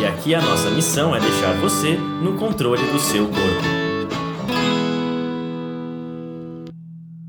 E aqui a nossa missão é deixar você no controle do seu corpo.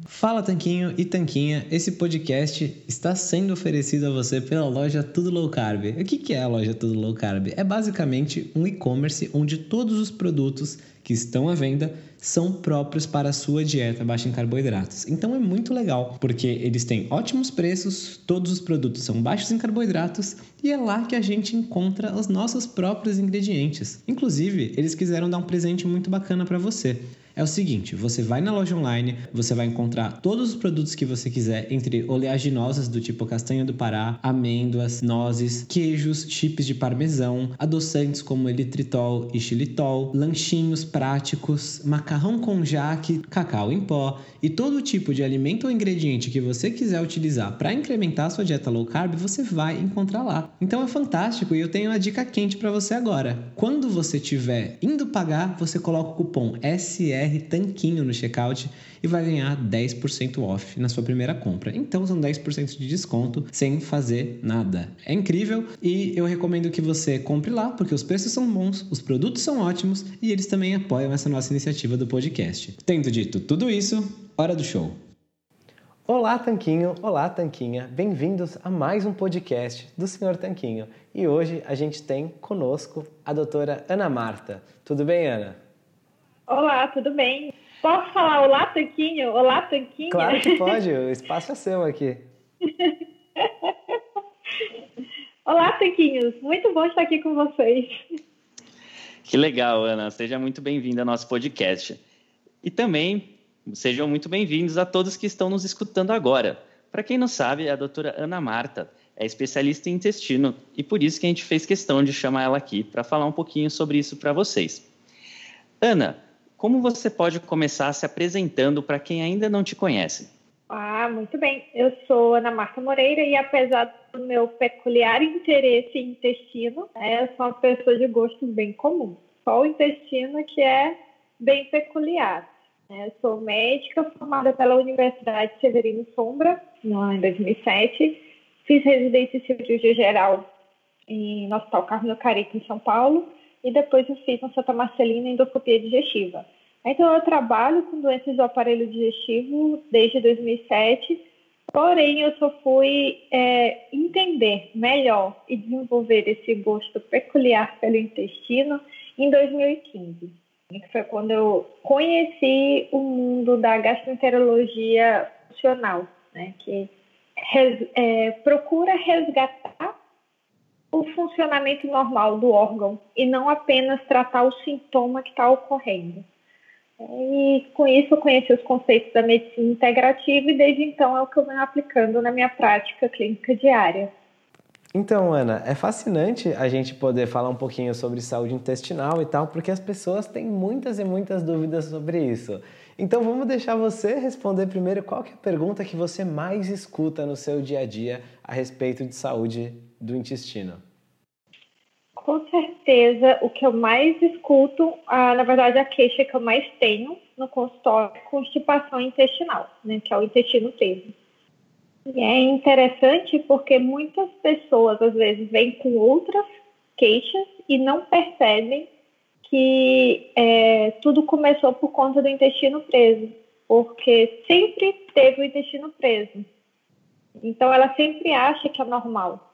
Fala Tanquinho e Tanquinha, esse podcast está sendo oferecido a você pela loja Tudo Low Carb. O que é a loja Tudo Low Carb? É basicamente um e-commerce onde todos os produtos que estão à venda são próprios para a sua dieta baixa em carboidratos. Então é muito legal, porque eles têm ótimos preços, todos os produtos são baixos em carboidratos e é lá que a gente encontra os nossos próprios ingredientes. Inclusive, eles quiseram dar um presente muito bacana para você é o seguinte: você vai na loja online, você vai encontrar todos os produtos que você quiser, entre oleaginosas do tipo castanha do Pará, amêndoas, nozes, queijos, chips de parmesão, adoçantes como elitritol e xilitol, lanchinhos práticos, macarrão com jaque, cacau em pó e todo tipo de alimento ou ingrediente que você quiser utilizar para incrementar sua dieta low carb, você vai encontrar lá. Então é fantástico e eu tenho uma dica quente para você agora. Quando você estiver indo pagar, você coloca o cupom SR Tanquinho no checkout e vai ganhar 10% off na sua primeira compra. Então são 10% de desconto sem fazer nada. É incrível e eu recomendo que você compre lá porque os preços são bons, os produtos são ótimos e eles também apoiam essa nossa iniciativa do podcast. Tendo dito tudo isso, hora do show. Olá, Tanquinho! Olá, Tanquinha! Bem-vindos a mais um podcast do Senhor Tanquinho. E hoje a gente tem conosco a doutora Ana Marta. Tudo bem, Ana? Olá, tudo bem? Posso falar olá, Tanquinho? Olá, Tanquinho? Claro que pode, o espaço é seu aqui. olá, Tanquinhos, muito bom estar aqui com vocês. Que legal, Ana, seja muito bem-vinda ao nosso podcast. E também sejam muito bem-vindos a todos que estão nos escutando agora. Para quem não sabe, a doutora Ana Marta é especialista em intestino e por isso que a gente fez questão de chamar ela aqui para falar um pouquinho sobre isso para vocês. Ana, como você pode começar se apresentando para quem ainda não te conhece? Ah, muito bem. Eu sou Ana Marta Moreira e apesar do meu peculiar interesse em intestino, né, eu sou uma pessoa de gostos bem comum. Só o intestino que é bem peculiar. Né. Eu sou médica formada pela Universidade Severino Sombra, em 2007. Fiz residência em cirurgia geral no Hospital Carlos Carico, em São Paulo e depois eu fiz na Santa Marcelina endoscopia digestiva. Então, eu trabalho com doenças do aparelho digestivo desde 2007, porém, eu só fui é, entender melhor e desenvolver esse gosto peculiar pelo intestino em 2015, que foi quando eu conheci o mundo da gastroenterologia funcional, né, que res, é, procura resgatar o funcionamento normal do órgão e não apenas tratar o sintoma que está ocorrendo. E com isso eu conheci os conceitos da medicina integrativa e desde então é o que eu venho aplicando na minha prática clínica diária. Então, Ana, é fascinante a gente poder falar um pouquinho sobre saúde intestinal e tal, porque as pessoas têm muitas e muitas dúvidas sobre isso. Então, vamos deixar você responder primeiro qual é a pergunta que você mais escuta no seu dia a dia a respeito de saúde do intestino? Com certeza, o que eu mais escuto, ah, na verdade, a queixa que eu mais tenho no consultório é constipação intestinal, né, que é o intestino preso. E é interessante porque muitas pessoas, às vezes, vêm com outras queixas e não percebem que é, tudo começou por conta do intestino preso, porque sempre teve o intestino preso. Então, ela sempre acha que é normal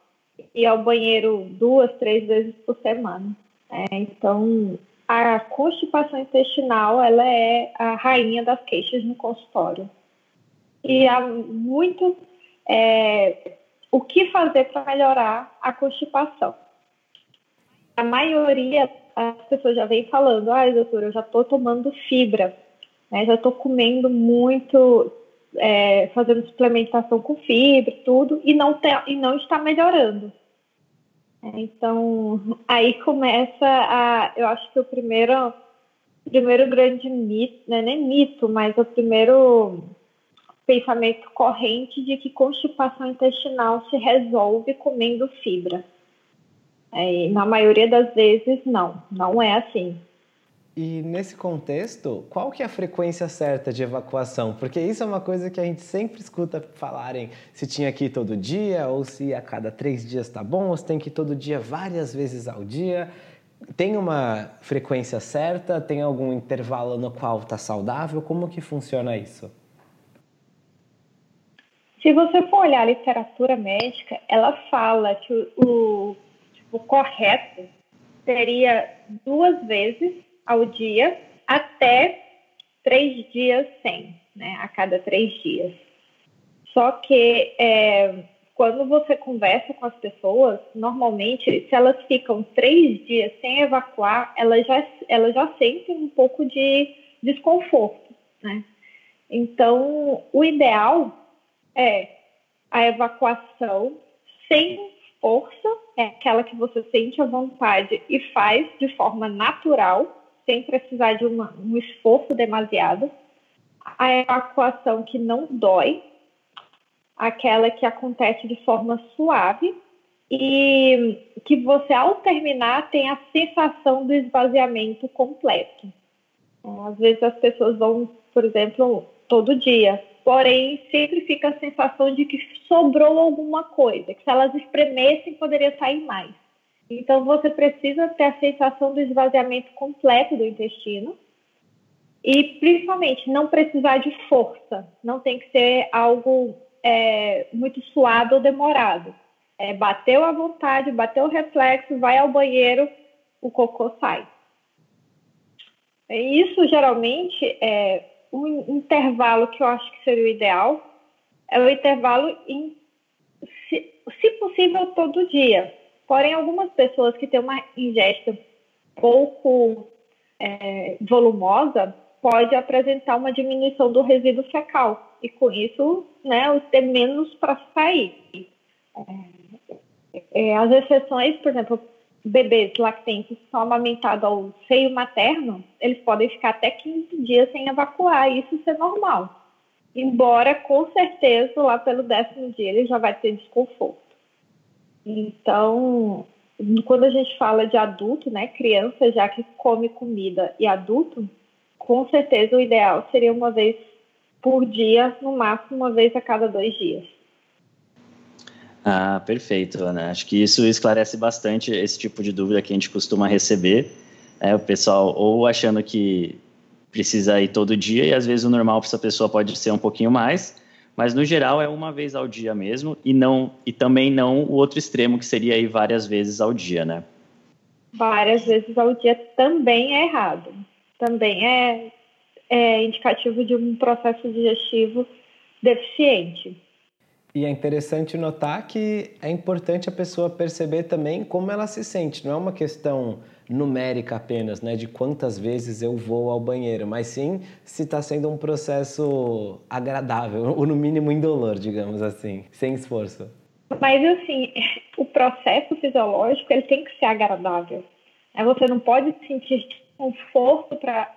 ir ao banheiro duas, três vezes por semana. É, então, a constipação intestinal ela é a rainha das queixas no consultório. E há muito é, o que fazer para melhorar a constipação. A maioria as pessoas já vem falando, ai, ah, doutora, eu já estou tomando fibra, né, já estou comendo muito é, fazendo suplementação com fibra, tudo, e não, te, e não está melhorando. Então, aí começa a. Eu acho que o primeiro, primeiro grande mito, não é nem mito, mas o primeiro pensamento corrente de que constipação intestinal se resolve comendo fibra. É, na maioria das vezes, não, não é assim. E nesse contexto, qual que é a frequência certa de evacuação? Porque isso é uma coisa que a gente sempre escuta falarem se tinha que ir todo dia, ou se a cada três dias está bom, ou se tem que ir todo dia várias vezes ao dia. Tem uma frequência certa? Tem algum intervalo no qual está saudável? Como que funciona isso? Se você for olhar a literatura médica, ela fala que o, o, o correto seria duas vezes ao dia até três dias sem, né? A cada três dias. Só que é, quando você conversa com as pessoas, normalmente, se elas ficam três dias sem evacuar, elas já, elas já sentem um pouco de desconforto, né? Então, o ideal é a evacuação sem força, é aquela que você sente à vontade e faz de forma natural, sem precisar de uma, um esforço demasiado. A evacuação que não dói, aquela que acontece de forma suave e que você, ao terminar, tem a sensação do esvaziamento completo. Às vezes as pessoas vão, por exemplo, todo dia, porém sempre fica a sensação de que sobrou alguma coisa, que se elas espremessem poderia sair mais. Então, você precisa ter a sensação do esvaziamento completo do intestino e, principalmente, não precisar de força. Não tem que ser algo é, muito suado ou demorado. É, bateu à vontade, bateu o reflexo, vai ao banheiro, o cocô sai. Isso, geralmente, é um intervalo que eu acho que seria o ideal, é o intervalo, em, se, se possível, todo dia Porém, algumas pessoas que têm uma ingesta pouco é, volumosa pode apresentar uma diminuição do resíduo fecal e com isso, né, ter menos para sair. É, é, as exceções, por exemplo, bebês lactentes que são amamentados ao seio materno, eles podem ficar até 15 dias sem evacuar, e isso é normal. Embora, com certeza, lá pelo décimo dia ele já vai ter desconforto. Então, quando a gente fala de adulto, né, criança já que come comida e adulto, com certeza o ideal seria uma vez por dia, no máximo uma vez a cada dois dias. Ah, perfeito, Ana. Acho que isso esclarece bastante esse tipo de dúvida que a gente costuma receber. É, o pessoal ou achando que precisa ir todo dia e às vezes o normal para essa pessoa pode ser um pouquinho mais, mas no geral é uma vez ao dia mesmo e não e também não o outro extremo que seria aí várias vezes ao dia, né? Várias vezes ao dia também é errado. Também é, é indicativo de um processo digestivo deficiente. E é interessante notar que é importante a pessoa perceber também como ela se sente. Não é uma questão numérica apenas, né, de quantas vezes eu vou ao banheiro, mas sim se está sendo um processo agradável, ou no mínimo indolor, digamos assim, sem esforço. Mas assim, o processo fisiológico ele tem que ser agradável. Você não pode sentir desconforto para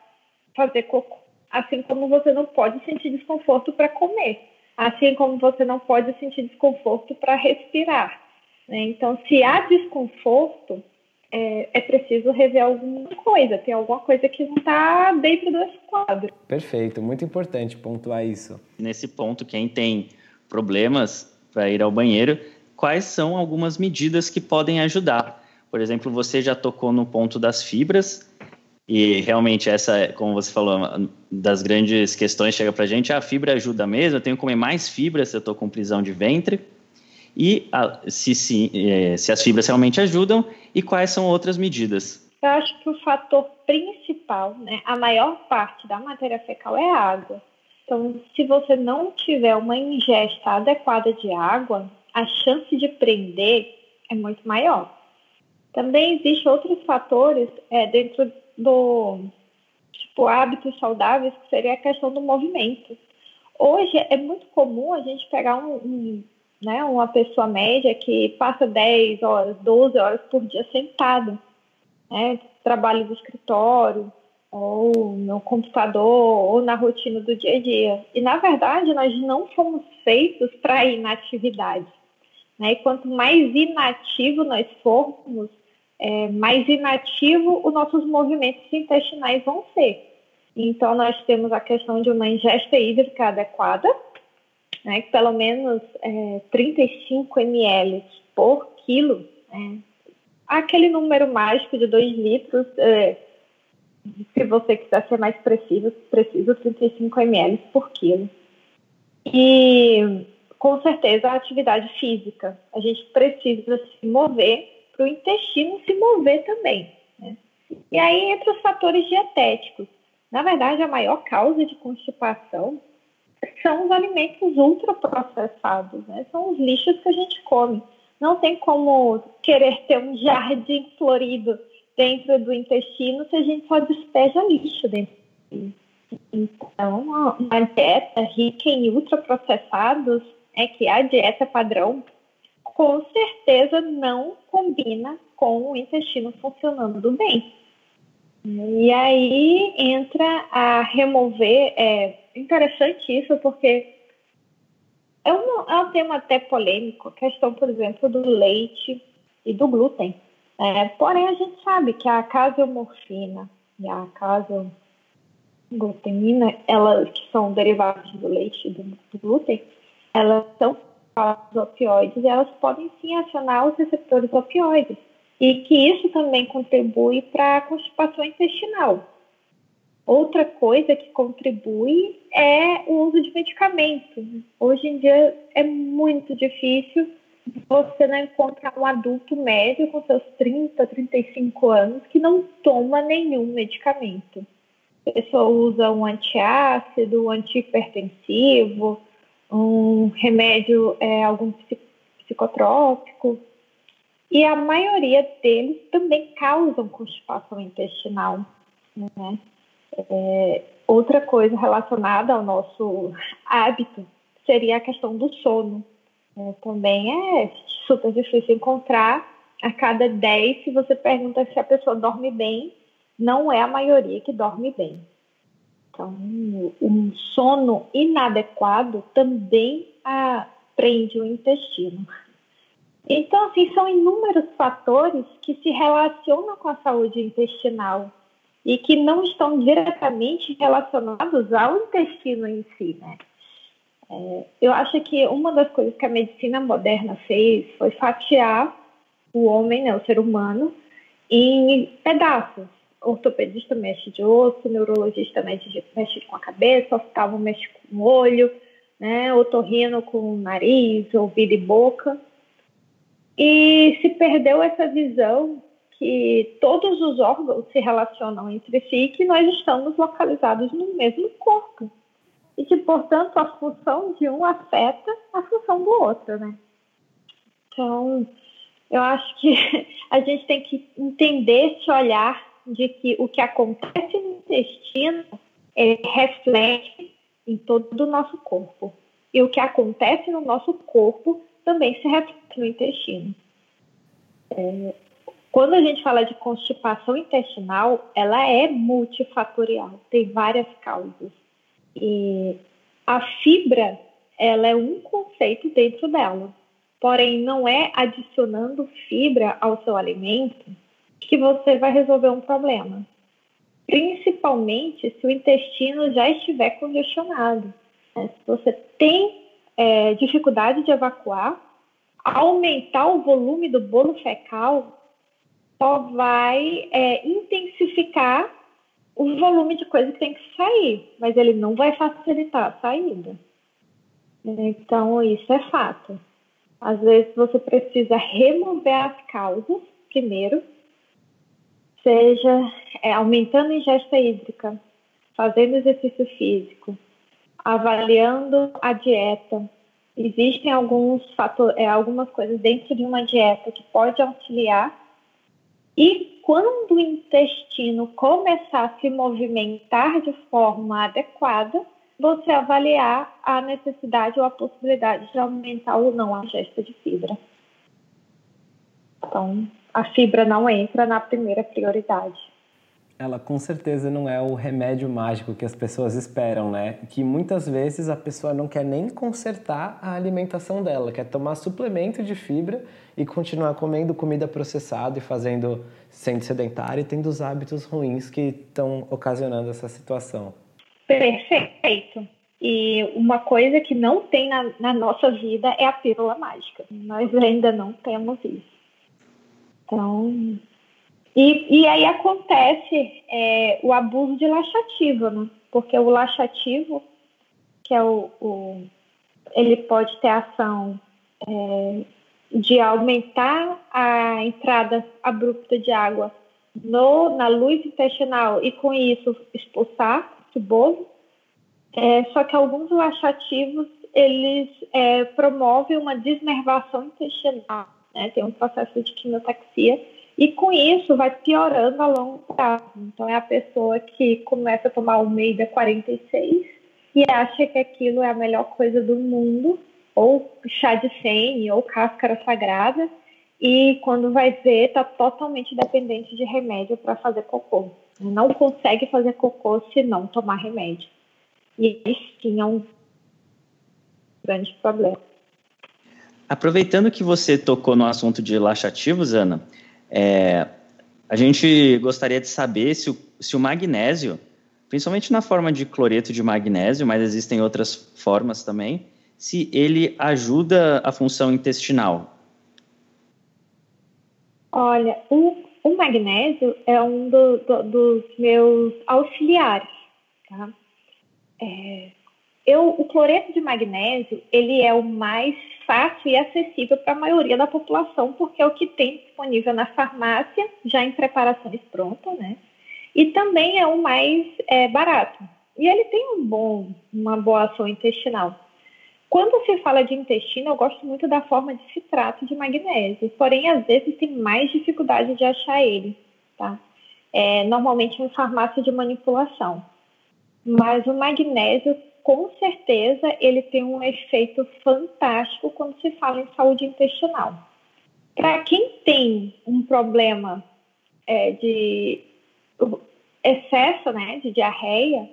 fazer cocô, assim como você não pode sentir desconforto para comer, assim como você não pode sentir desconforto para respirar. Né? Então, se há desconforto, é, é, preciso rever alguma coisa, tem alguma coisa que não está dentro desse quadro. Perfeito, muito importante pontuar isso. Nesse ponto, quem tem problemas para ir ao banheiro, quais são algumas medidas que podem ajudar? Por exemplo, você já tocou no ponto das fibras, e realmente essa, como você falou, das grandes questões chega para a gente, a fibra ajuda mesmo, eu tenho que comer mais fibra se eu estou com prisão de ventre, e a, se, se, é, se as fibras realmente ajudam e quais são outras medidas. Eu acho que o fator principal, né, a maior parte da matéria fecal é água. Então, se você não tiver uma ingesta adequada de água, a chance de prender é muito maior. Também existem outros fatores é, dentro do tipo hábitos saudáveis, que seria a questão do movimento. Hoje é muito comum a gente pegar um, um né? Uma pessoa média que passa 10 horas, 12 horas por dia sentado, né? Trabalho do escritório, ou no computador, ou na rotina do dia a dia. E, na verdade, nós não fomos feitos para inatividade. Né? E quanto mais inativo nós formos, é, mais inativo os nossos movimentos intestinais vão ser. Então, nós temos a questão de uma ingesta hídrica adequada, né, que pelo menos é, 35 ml por quilo, né, aquele número mágico de 2 litros, é, se você quiser ser mais preciso, preciso 35 ml por quilo. E, com certeza, a atividade física. A gente precisa se mover para o intestino se mover também. Né? E aí, entre os fatores dietéticos, na verdade, a maior causa de constipação são os alimentos ultraprocessados, né? São os lixos que a gente come. Não tem como querer ter um jardim florido dentro do intestino se a gente só despeja lixo dentro. Então, uma dieta rica em ultraprocessados é que a dieta padrão com certeza não combina com o intestino funcionando bem. E aí entra a remover. É interessante isso, porque é um, é um tema até polêmico, a questão, por exemplo, do leite e do glúten. É, porém, a gente sabe que a caseomorfina e a caseglutenina, elas que são derivados do leite e do, glúten, elas são os opioides, elas podem sim acionar os receptores opioides e que isso também contribui para a constipação intestinal. Outra coisa que contribui é o uso de medicamentos. Hoje em dia é muito difícil você não encontrar um adulto médio com seus 30, 35 anos que não toma nenhum medicamento. A pessoa usa um antiácido, um antihipertensivo, um remédio, é, algum psicotrópico, e a maioria deles também causam constipação intestinal. Né? É, outra coisa relacionada ao nosso hábito seria a questão do sono. É, também é super difícil encontrar. A cada 10, se você pergunta se a pessoa dorme bem, não é a maioria que dorme bem. Então, um sono inadequado também prende o intestino. Então, assim, são inúmeros fatores que se relacionam com a saúde intestinal e que não estão diretamente relacionados ao intestino em si, né? É, eu acho que uma das coisas que a medicina moderna fez foi fatiar o homem, né, o ser humano, em pedaços ortopedista mexe de osso, neurologista mexe, mexe com a cabeça, oftalmo mexe com o olho, né, otorrino com o nariz, ouvido e boca. E se perdeu essa visão que todos os órgãos se relacionam entre si e que nós estamos localizados no mesmo corpo. E que, portanto, a função de um afeta a função do outro, né? Então, eu acho que a gente tem que entender esse olhar de que o que acontece no intestino é, reflete em todo o nosso corpo. E o que acontece no nosso corpo também se reflete no intestino. É, quando a gente fala de constipação intestinal, ela é multifatorial, tem várias causas. E a fibra, ela é um conceito dentro dela. Porém, não é adicionando fibra ao seu alimento que você vai resolver um problema. Principalmente se o intestino já estiver congestionado. Né? Se você tem é, dificuldade de evacuar, aumentar o volume do bolo fecal só vai é, intensificar o volume de coisa que tem que sair, mas ele não vai facilitar a saída. Então, isso é fato. Às vezes você precisa remover as causas primeiro seja é, aumentando a ingesta hídrica, fazendo exercício físico, avaliando a dieta. Existem alguns fatores, é, algumas coisas dentro de uma dieta que pode auxiliar. E quando o intestino começar a se movimentar de forma adequada, você avaliar a necessidade ou a possibilidade de aumentar ou não a ingesta de fibra. Então, a fibra não entra na primeira prioridade. Ela com certeza não é o remédio mágico que as pessoas esperam, né? Que muitas vezes a pessoa não quer nem consertar a alimentação dela, quer tomar suplemento de fibra e continuar comendo comida processada e fazendo sendo sedentária e tendo os hábitos ruins que estão ocasionando essa situação. Perfeito. E uma coisa que não tem na, na nossa vida é a pílula mágica. Nós ainda não temos isso. Então, e, e aí acontece é, o abuso de laxativo, né? Porque o laxativo, que é o, o ele pode ter ação é, de aumentar a entrada abrupta de água no, na luz intestinal e com isso expulsar esse bolo. É, só que alguns laxativos eles é, promovem uma desnervação intestinal né? Tem um processo de quimiotaxia e com isso vai piorando a longo prazo. Então é a pessoa que começa a tomar o Meida 46 e acha que aquilo é a melhor coisa do mundo, ou chá de sene, ou cáscara sagrada, e quando vai ver, está totalmente dependente de remédio para fazer cocô. Não consegue fazer cocô se não tomar remédio. E isso tinha um grande problema. Aproveitando que você tocou no assunto de laxativos, Ana, é, a gente gostaria de saber se o, se o magnésio, principalmente na forma de cloreto de magnésio, mas existem outras formas também, se ele ajuda a função intestinal. Olha, o, o magnésio é um do, do, dos meus auxiliares, tá? É, eu, o cloreto de magnésio, ele é o mais fácil e acessível para a maioria da população, porque é o que tem disponível na farmácia, já em preparações prontas, né? E também é o mais é, barato. E ele tem um bom, uma boa ação intestinal. Quando se fala de intestino, eu gosto muito da forma de citrato de magnésio, porém, às vezes tem mais dificuldade de achar ele, tá? É, normalmente em farmácia de manipulação. Mas o magnésio com certeza ele tem um efeito fantástico quando se fala em saúde intestinal. Para quem tem um problema é, de excesso né, de diarreia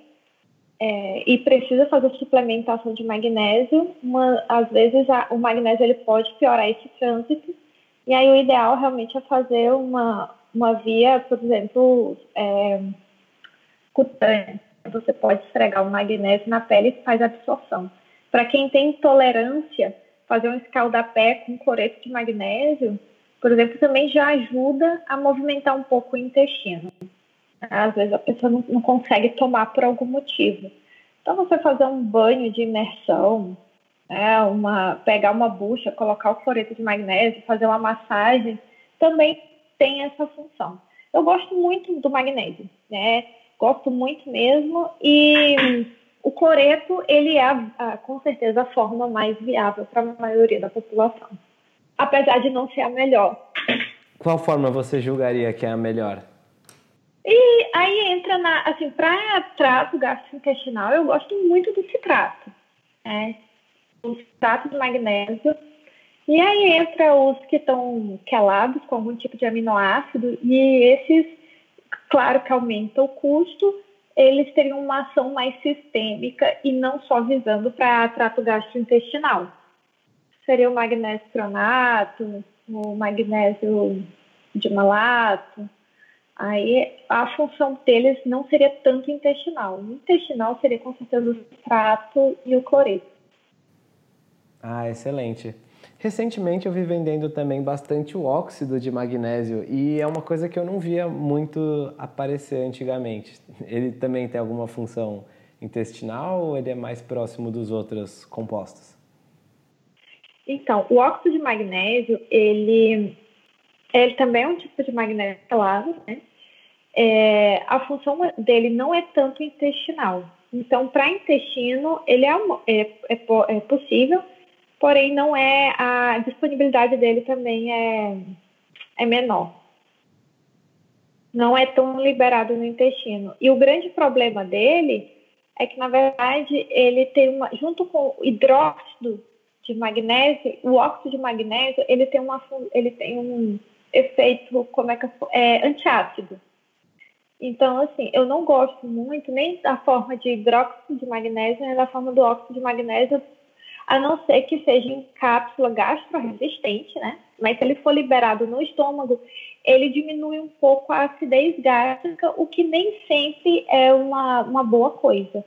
é, e precisa fazer suplementação de magnésio, uma, às vezes a, o magnésio ele pode piorar esse trânsito, e aí o ideal realmente é fazer uma, uma via, por exemplo, é, cutânea você pode esfregar o magnésio na pele e faz absorção. Para quem tem intolerância, fazer um escaldapé com cloreto de magnésio, por exemplo, também já ajuda a movimentar um pouco o intestino. Às vezes a pessoa não, não consegue tomar por algum motivo. Então, você fazer um banho de imersão, né, uma, pegar uma bucha, colocar o cloreto de magnésio, fazer uma massagem, também tem essa função. Eu gosto muito do magnésio, né? Gosto muito mesmo. E o cloreto, ele é, a, com certeza, a forma mais viável para a maioria da população. Apesar de não ser a melhor. Qual forma você julgaria que é a melhor? E aí entra na, assim, para trato gastrointestinal, eu gosto muito do citrato, né? O citrato de magnésio. E aí entra os que estão quelados com algum tipo de aminoácido, e esses Claro que aumenta o custo, eles teriam uma ação mais sistêmica e não só visando para trato gastrointestinal. Seria o magnésio cronato, o magnésio de malato. Aí a função deles não seria tanto intestinal. O intestinal seria com certeza o trato e o cloreto. Ah, excelente. Recentemente eu vi vendendo também bastante o óxido de magnésio e é uma coisa que eu não via muito aparecer antigamente. Ele também tem alguma função intestinal ou ele é mais próximo dos outros compostos? Então, o óxido de magnésio, ele, ele também é um tipo de magnésio claro, né? É, a função dele não é tanto intestinal. Então, para intestino, ele é, é, é, é possível, porém não é a disponibilidade dele também é, é menor. Não é tão liberado no intestino. E o grande problema dele é que, na verdade, ele tem uma, junto com o hidróxido de magnésio, o óxido de magnésio, ele tem, uma, ele tem um efeito, como é que é, antiácido. Então, assim, eu não gosto muito nem da forma de hidróxido de magnésio, nem da forma do óxido de magnésio, a não ser que seja em cápsula gastroresistente, né? Mas se ele for liberado no estômago, ele diminui um pouco a acidez gástrica, o que nem sempre é uma, uma boa coisa.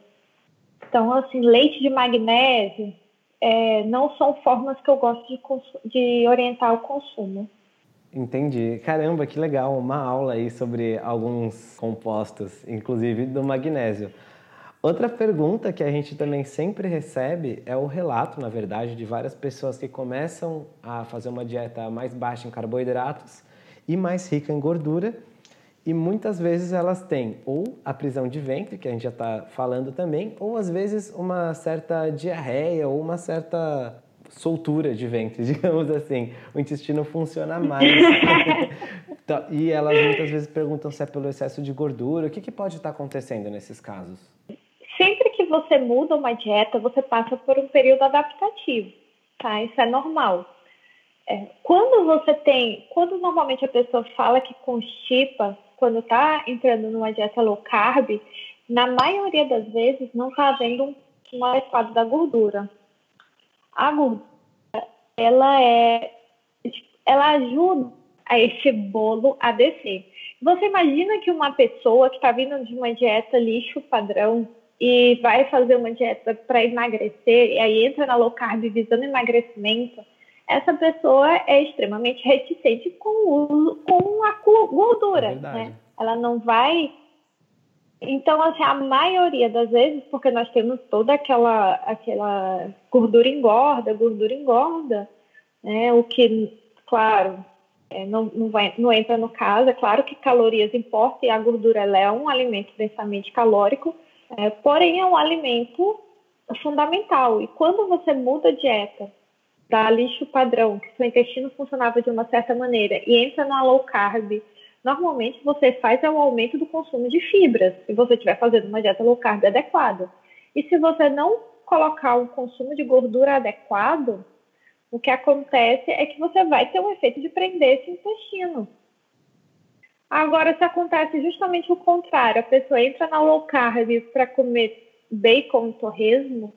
Então, assim, leite de magnésio é, não são formas que eu gosto de, de orientar o consumo. Entendi. Caramba, que legal, uma aula aí sobre alguns compostos, inclusive do magnésio. Outra pergunta que a gente também sempre recebe é o relato, na verdade, de várias pessoas que começam a fazer uma dieta mais baixa em carboidratos e mais rica em gordura. E muitas vezes elas têm ou a prisão de ventre, que a gente já está falando também, ou às vezes uma certa diarreia ou uma certa soltura de ventre, digamos assim. O intestino funciona mais. Então, e elas muitas vezes perguntam se é pelo excesso de gordura. O que, que pode estar acontecendo nesses casos? Você muda uma dieta, você passa por um período adaptativo, tá? Isso é normal. É, quando você tem, quando normalmente a pessoa fala que constipa, quando está entrando numa dieta low carb, na maioria das vezes não está havendo um, um adequado da gordura a gordura, ela é, ela ajuda a esse bolo a descer. Você imagina que uma pessoa que está vindo de uma dieta lixo padrão e vai fazer uma dieta para emagrecer e aí entra na low carb visando emagrecimento, essa pessoa é extremamente reticente com o uso com a gordura, né? Ela não vai então, assim, a maioria das vezes, porque nós temos toda aquela, aquela gordura engorda, gordura engorda, né? O que, claro, é, não, não, vai, não entra no caso. É claro que calorias importam e a gordura é um alimento densamente calórico, é, porém é um alimento fundamental. E quando você muda a dieta da lixo padrão, que seu intestino funcionava de uma certa maneira, e entra na low carb, normalmente você faz é o aumento do consumo de fibras, se você estiver fazendo uma dieta low carb adequada. E se você não colocar um consumo de gordura adequado, o que acontece é que você vai ter um efeito de prender esse intestino. Agora, se acontece justamente o contrário, a pessoa entra na low carb para comer bacon, torresmo,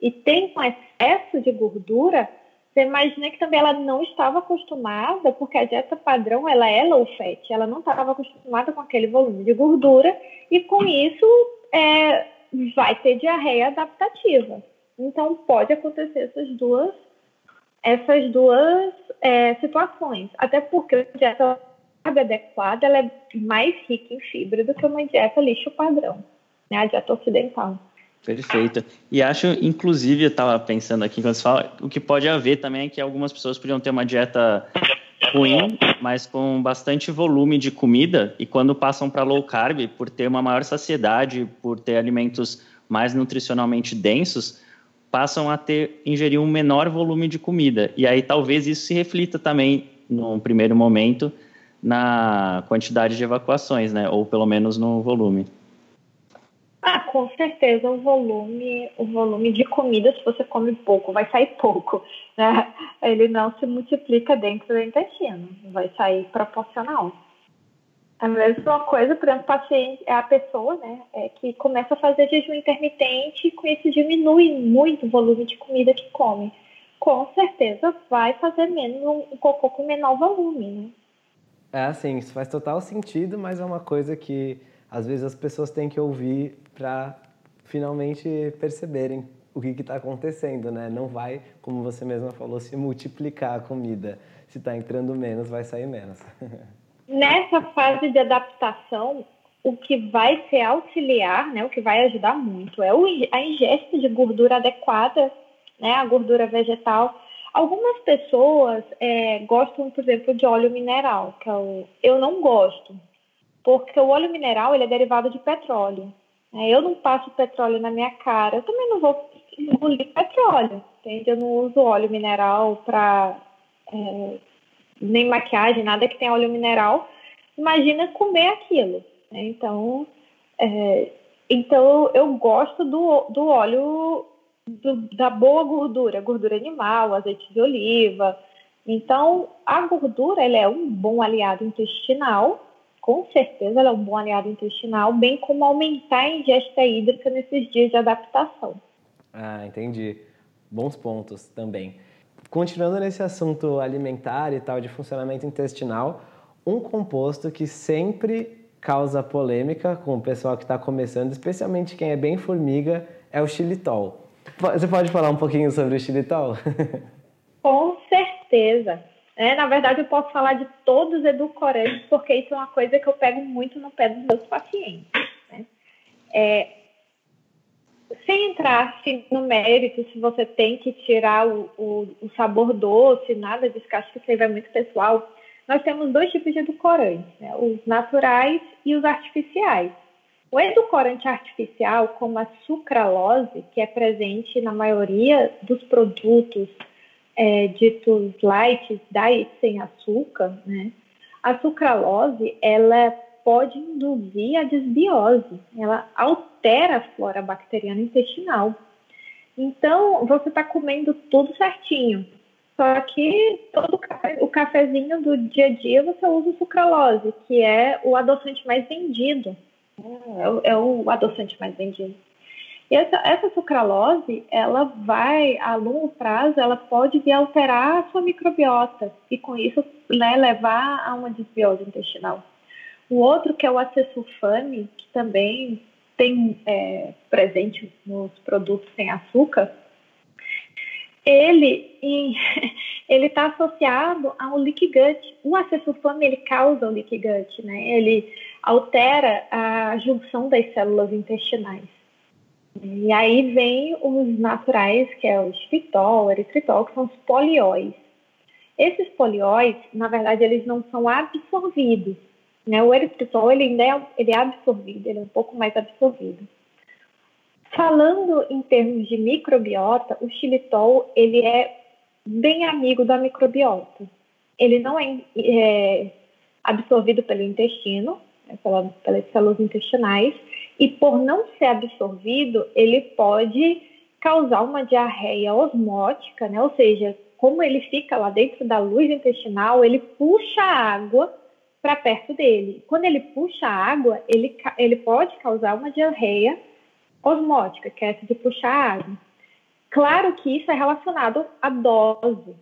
e tem um excesso de gordura, você imagina que também ela não estava acostumada, porque a dieta padrão ela é low fat, ela não estava acostumada com aquele volume de gordura e com isso é, vai ter diarreia adaptativa. Então pode acontecer essas duas, essas duas é, situações, até porque a dieta adequada ela é mais rica em fibra do que uma dieta lixo padrão, né, a dieta ocidental. Perfeito. E acho, inclusive, eu estava pensando aqui quando você fala, o que pode haver também é que algumas pessoas podiam ter uma dieta ruim, mas com bastante volume de comida, e quando passam para low carb, por ter uma maior saciedade, por ter alimentos mais nutricionalmente densos, passam a ter ingerir um menor volume de comida. E aí talvez isso se reflita também, no primeiro momento, na quantidade de evacuações, né? Ou pelo menos no volume. Ah, com certeza o volume, o volume de comida, se você come pouco, vai sair pouco, né? Ele não se multiplica dentro do intestino, vai sair proporcional. A mesma coisa, por exemplo, paciente, a pessoa, né, é, que começa a fazer jejum intermitente e com isso diminui muito o volume de comida que come. Com certeza vai fazer menos um cocô com menor volume, né? É assim, isso faz total sentido, mas é uma coisa que às vezes as pessoas têm que ouvir para finalmente perceberem o que está acontecendo, né? Não vai, como você mesma falou, se multiplicar a comida. Se está entrando menos, vai sair menos. Nessa fase de adaptação, o que vai ser auxiliar, né, o que vai ajudar muito é a ingesta de gordura adequada, né, a gordura vegetal. Algumas pessoas é, gostam, por exemplo, de óleo mineral, que é o, eu não gosto, porque o óleo mineral ele é derivado de petróleo. Né? Eu não passo petróleo na minha cara, eu também não vou engolir petróleo, entende? Eu não uso óleo mineral para é, nem maquiagem, nada que tenha óleo mineral. Imagina comer aquilo. Né? Então, é, Então, eu gosto do, do óleo do, da boa gordura, gordura animal, azeite de oliva. Então, a gordura ela é um bom aliado intestinal, com certeza ela é um bom aliado intestinal, bem como aumentar a ingesta hídrica nesses dias de adaptação. Ah, entendi. Bons pontos também. Continuando nesse assunto alimentar e tal, de funcionamento intestinal, um composto que sempre causa polêmica com o pessoal que está começando, especialmente quem é bem formiga, é o xilitol. Você pode falar um pouquinho sobre o xilitol? Com certeza. É, na verdade, eu posso falar de todos os edulcorantes, porque isso é uma coisa que eu pego muito no pé dos meus pacientes. Né? É, sem entrar assim, no mérito, se você tem que tirar o, o, o sabor doce, nada disso, que acho que isso aí vai muito pessoal, nós temos dois tipos de edulcorantes, né? os naturais e os artificiais. O edulcorante artificial, como a sucralose, que é presente na maioria dos produtos é, ditos light, diet sem açúcar, né? A sucralose, ela pode induzir a desbiose, ela altera a flora bacteriana intestinal. Então, você está comendo tudo certinho, só que todo o cafezinho do dia a dia você usa sucralose, que é o adoçante mais vendido. É, o, é o adoçante mais vendido. E essa, essa sucralose, ela vai, a longo prazo, ela pode vir alterar a sua microbiota e, com isso, né, levar a uma desbiose intestinal. O outro, que é o acesulfame, que também tem é, presente nos produtos sem açúcar, ele ele está associado ao leaky gut. O acesulfame ele causa o leaky gut, né? Ele altera a junção das células intestinais. E aí vem os naturais, que é o xilitol, o eritritol, que são os polióis. Esses polióis, na verdade, eles não são absorvidos. Né? O eritritol, ele ainda é, ele é absorvido, ele é um pouco mais absorvido. Falando em termos de microbiota, o xilitol, ele é bem amigo da microbiota. Ele não é, é absorvido pelo intestino, pela, pelas células intestinais, e por não ser absorvido, ele pode causar uma diarreia osmótica, né? ou seja, como ele fica lá dentro da luz intestinal, ele puxa a água para perto dele. Quando ele puxa a água, ele, ele pode causar uma diarreia osmótica, que é essa de puxar a água. Claro que isso é relacionado à dose.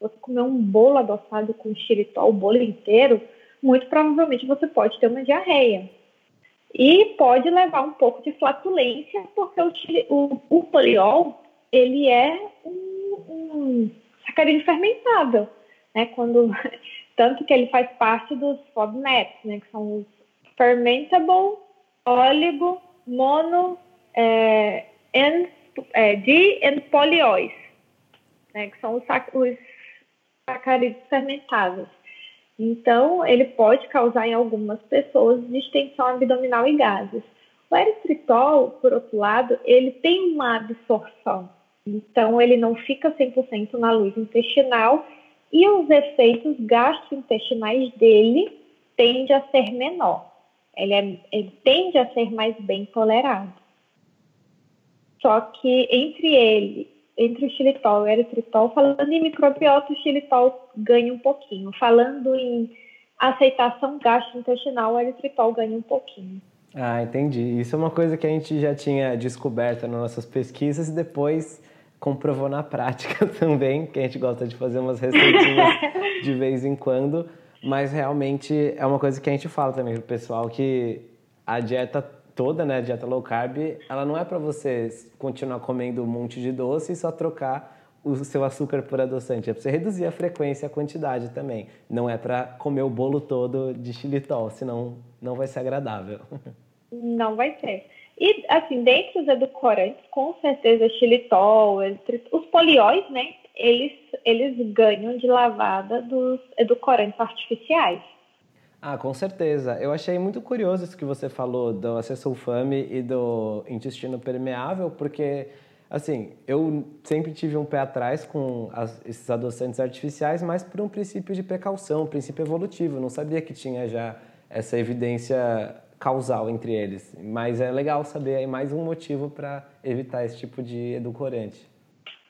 Você comer um bolo adoçado com xilitol, o bolo inteiro, muito provavelmente você pode ter uma diarreia. E pode levar um pouco de flatulência, porque o, o, o poliol, ele é um, um fermentável, né? Quando, tanto que ele faz parte dos FODMAPs, né? Que são os Fermentable Oligo Mono é, and, é, D and né? Que são os, os sacarídeos fermentáveis. Então, ele pode causar em algumas pessoas distensão abdominal e gases. O eritritol, por outro lado, ele tem uma absorção. Então, ele não fica 100% na luz intestinal e os efeitos gastrointestinais dele tendem a ser menor. Ele, é, ele tende a ser mais bem tolerado. Só que entre ele entre o xilitol e o eritritol, falando em microbiota, o xilitol ganha um pouquinho. Falando em aceitação gastrointestinal, o eritritol ganha um pouquinho. Ah, entendi. Isso é uma coisa que a gente já tinha descoberto nas nossas pesquisas e depois comprovou na prática também, que a gente gosta de fazer umas receitinhas de vez em quando, mas realmente é uma coisa que a gente fala também pro pessoal que a dieta toda, né, dieta low carb, ela não é para você continuar comendo um monte de doce e só trocar o seu açúcar por adoçante. É para você reduzir a frequência e a quantidade também. Não é para comer o bolo todo de xilitol, senão não vai ser agradável. Não vai ser. E, assim, dentre os edulcorantes, com certeza xilitol, os polióis, né, eles, eles ganham de lavada dos edulcorantes artificiais. Ah, com certeza. Eu achei muito curioso isso que você falou do acessulfame e do intestino permeável, porque, assim, eu sempre tive um pé atrás com as, esses adoçantes artificiais, mas por um princípio de precaução, um princípio evolutivo. Eu não sabia que tinha já essa evidência causal entre eles. Mas é legal saber aí mais um motivo para evitar esse tipo de edulcorante.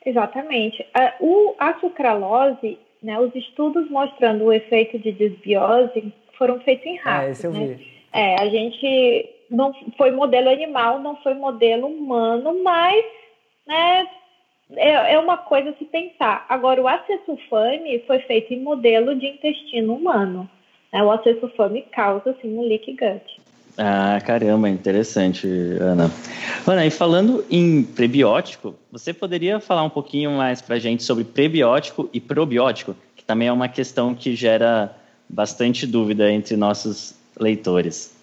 Exatamente. A, o, a sucralose, né, os estudos mostrando o efeito de desbiose foram feitos em ratos. É, esse eu né? vi. É, a gente não foi modelo animal, não foi modelo humano, mas né, é, é uma coisa a se pensar. Agora, o acesulfame foi feito em modelo de intestino humano. Né? O acesulfame causa, assim, um leak gut. Ah, caramba, interessante, Ana. Ana, e falando em prebiótico, você poderia falar um pouquinho mais para a gente sobre prebiótico e probiótico, que também é uma questão que gera bastante dúvida entre nossos leitores.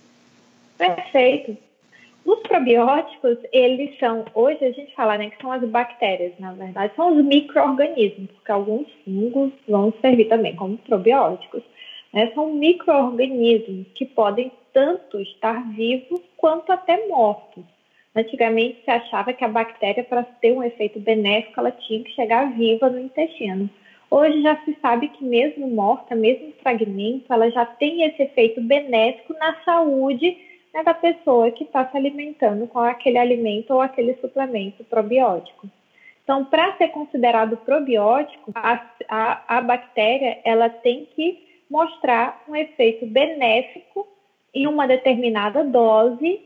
Perfeito. Os probióticos, eles são, hoje a gente fala né, que são as bactérias, na verdade, são os micro-organismos, porque alguns fungos vão servir também como probióticos. Né? São micro-organismos que podem tanto estar vivos quanto até mortos. Antigamente se achava que a bactéria, para ter um efeito benéfico, ela tinha que chegar viva no intestino. Hoje já se sabe que mesmo morta, mesmo fragmento, ela já tem esse efeito benéfico na saúde né, da pessoa que está se alimentando com aquele alimento ou aquele suplemento probiótico. Então, para ser considerado probiótico, a, a, a bactéria ela tem que mostrar um efeito benéfico em uma determinada dose,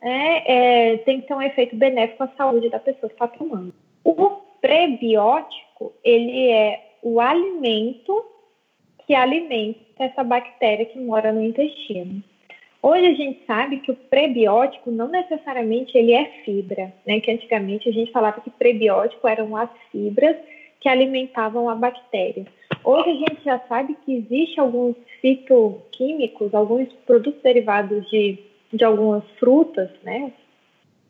né, é, tem que ter um efeito benéfico à saúde da pessoa que está tomando. O prebiótico, ele é o alimento que alimenta essa bactéria que mora no intestino. Hoje a gente sabe que o prebiótico não necessariamente ele é fibra, né? Que antigamente a gente falava que prebiótico eram as fibras que alimentavam a bactéria. Hoje a gente já sabe que existe alguns fitoquímicos, alguns produtos derivados de, de algumas frutas, né,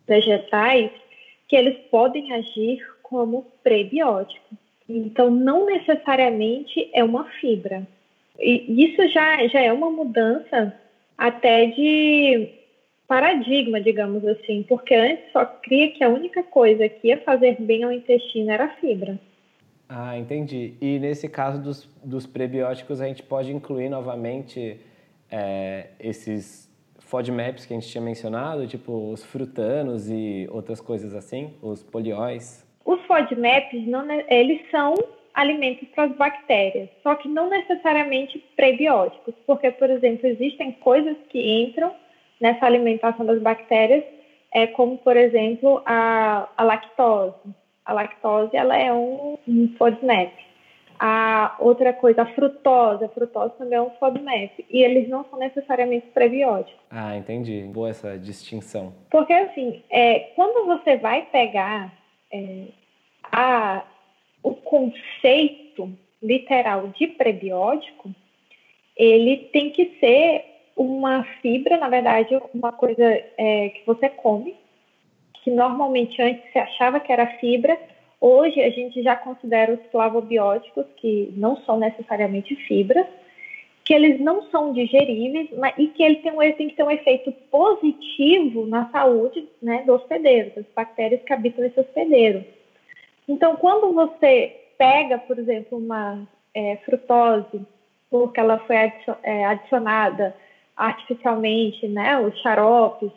vegetais, que eles podem agir como prebiótico. Então, não necessariamente é uma fibra. E isso já, já é uma mudança até de paradigma, digamos assim, porque antes só cria que a única coisa que ia fazer bem ao intestino era a fibra. Ah, entendi. E nesse caso dos, dos prebióticos, a gente pode incluir novamente é, esses FODMAPs que a gente tinha mencionado, tipo os frutanos e outras coisas assim, os polióis? Os FODMAPs, não, eles são alimentos para as bactérias, só que não necessariamente prebióticos, porque, por exemplo, existem coisas que entram nessa alimentação das bactérias, é, como, por exemplo, a, a lactose a lactose ela é um, um FODMAP. A outra coisa, a frutose, a frutose também é um FODMAP. E eles não são necessariamente prebióticos. Ah, entendi. Boa essa distinção. Porque, assim, é, quando você vai pegar é, a, o conceito literal de prebiótico, ele tem que ser uma fibra, na verdade, uma coisa é, que você come, que normalmente antes se achava que era fibra, hoje a gente já considera os flavobióticos, que não são necessariamente fibras, que eles não são digeríveis mas, e que ele tem, ele tem que ter um efeito positivo na saúde né, do hospedeiro, das bactérias que habitam esse hospedeiro. Então, quando você pega, por exemplo, uma é, frutose, porque ela foi é, adicionada artificialmente, né, os xaropes,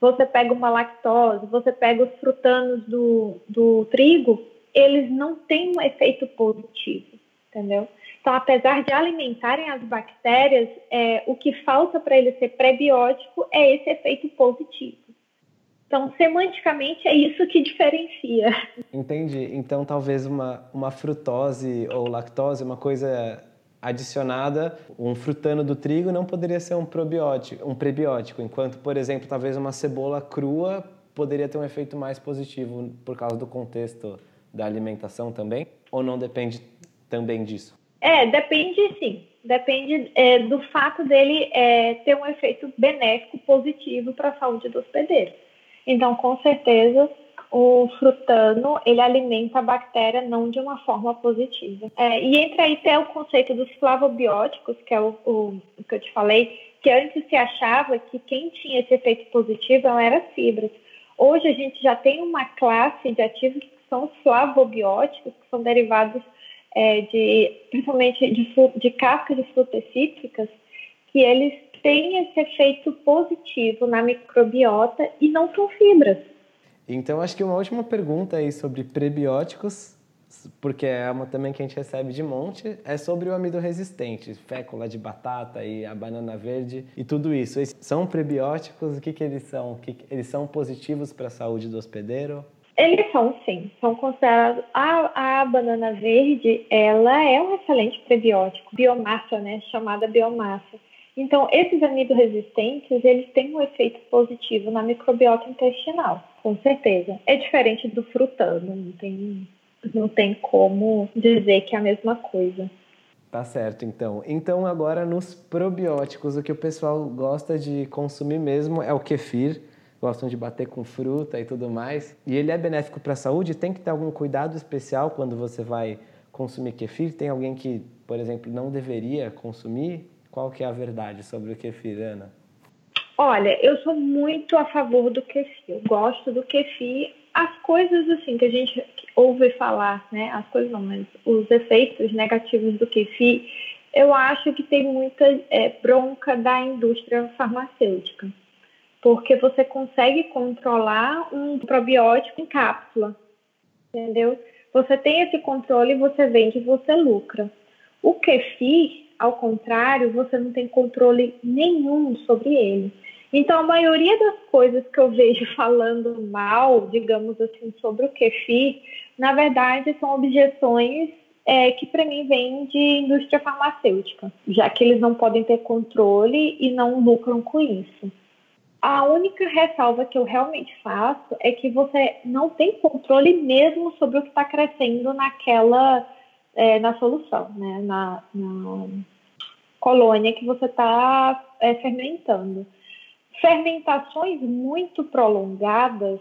você pega uma lactose, você pega os frutanos do, do trigo, eles não têm um efeito positivo, entendeu? Então, apesar de alimentarem as bactérias, é, o que falta para ele ser prebiótico é esse efeito positivo. Então, semanticamente, é isso que diferencia. Entendi. Então, talvez uma, uma frutose ou lactose, uma coisa adicionada, um frutano do trigo não poderia ser um probiótico, um prebiótico, enquanto, por exemplo, talvez uma cebola crua poderia ter um efeito mais positivo por causa do contexto da alimentação também? Ou não depende também disso? É, depende sim. Depende é, do fato dele é, ter um efeito benéfico positivo para a saúde do hospedeiro. Então, com certeza, o frutano ele alimenta a bactéria não de uma forma positiva. É, e entra aí até o conceito dos flavobióticos, que é o, o, o, que eu te falei, que antes se achava que quem tinha esse efeito positivo eram as fibras. Hoje a gente já tem uma classe de ativos que são os flavobióticos, que são derivados é, de, principalmente de, de cascas de frutas cítricas, que eles tem esse efeito positivo na microbiota e não são fibras. Então, acho que uma última pergunta aí sobre prebióticos, porque é uma também que a gente recebe de monte, é sobre o amido resistente, fécula de batata e a banana verde e tudo isso. Eles são prebióticos? O que, que eles são? Que eles são positivos para a saúde do hospedeiro? Eles são, sim. São considerados. A, a banana verde, ela é um excelente prebiótico, biomassa, né? Chamada biomassa. Então, esses amido resistentes, eles têm um efeito positivo na microbiota intestinal, com certeza. É diferente do frutano, não tem, não tem como dizer que é a mesma coisa. Tá certo, então. Então, agora nos probióticos, o que o pessoal gosta de consumir mesmo é o kefir. Gostam de bater com fruta e tudo mais. E ele é benéfico para a saúde? Tem que ter algum cuidado especial quando você vai consumir kefir? Tem alguém que, por exemplo, não deveria consumir? Qual que é a verdade sobre o kefir, Ana? Olha, eu sou muito a favor do kefir. Eu gosto do kefir. As coisas assim que a gente ouve falar, né? As coisas não, mas os efeitos negativos do kefir, eu acho que tem muita é, bronca da indústria farmacêutica, porque você consegue controlar um probiótico em cápsula, entendeu? Você tem esse controle, você vende, você lucra. O kefir ao contrário, você não tem controle nenhum sobre ele. Então, a maioria das coisas que eu vejo falando mal, digamos assim, sobre o kefir, na verdade, são objeções é, que para mim vêm de indústria farmacêutica, já que eles não podem ter controle e não lucram com isso. A única ressalva que eu realmente faço é que você não tem controle mesmo sobre o que está crescendo naquela é, na solução, né? na, na colônia que você está é, fermentando. Fermentações muito prolongadas,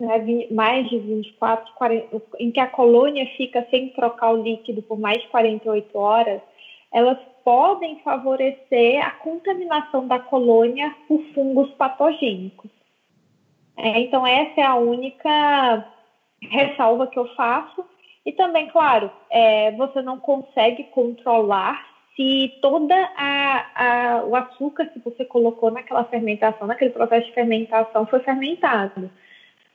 né, mais de 24, 40, em que a colônia fica sem trocar o líquido por mais de 48 horas, elas podem favorecer a contaminação da colônia por fungos patogênicos. É, então, essa é a única ressalva que eu faço. E também, claro, é, você não consegue controlar se a, o açúcar que você colocou naquela fermentação, naquele processo de fermentação, foi fermentado.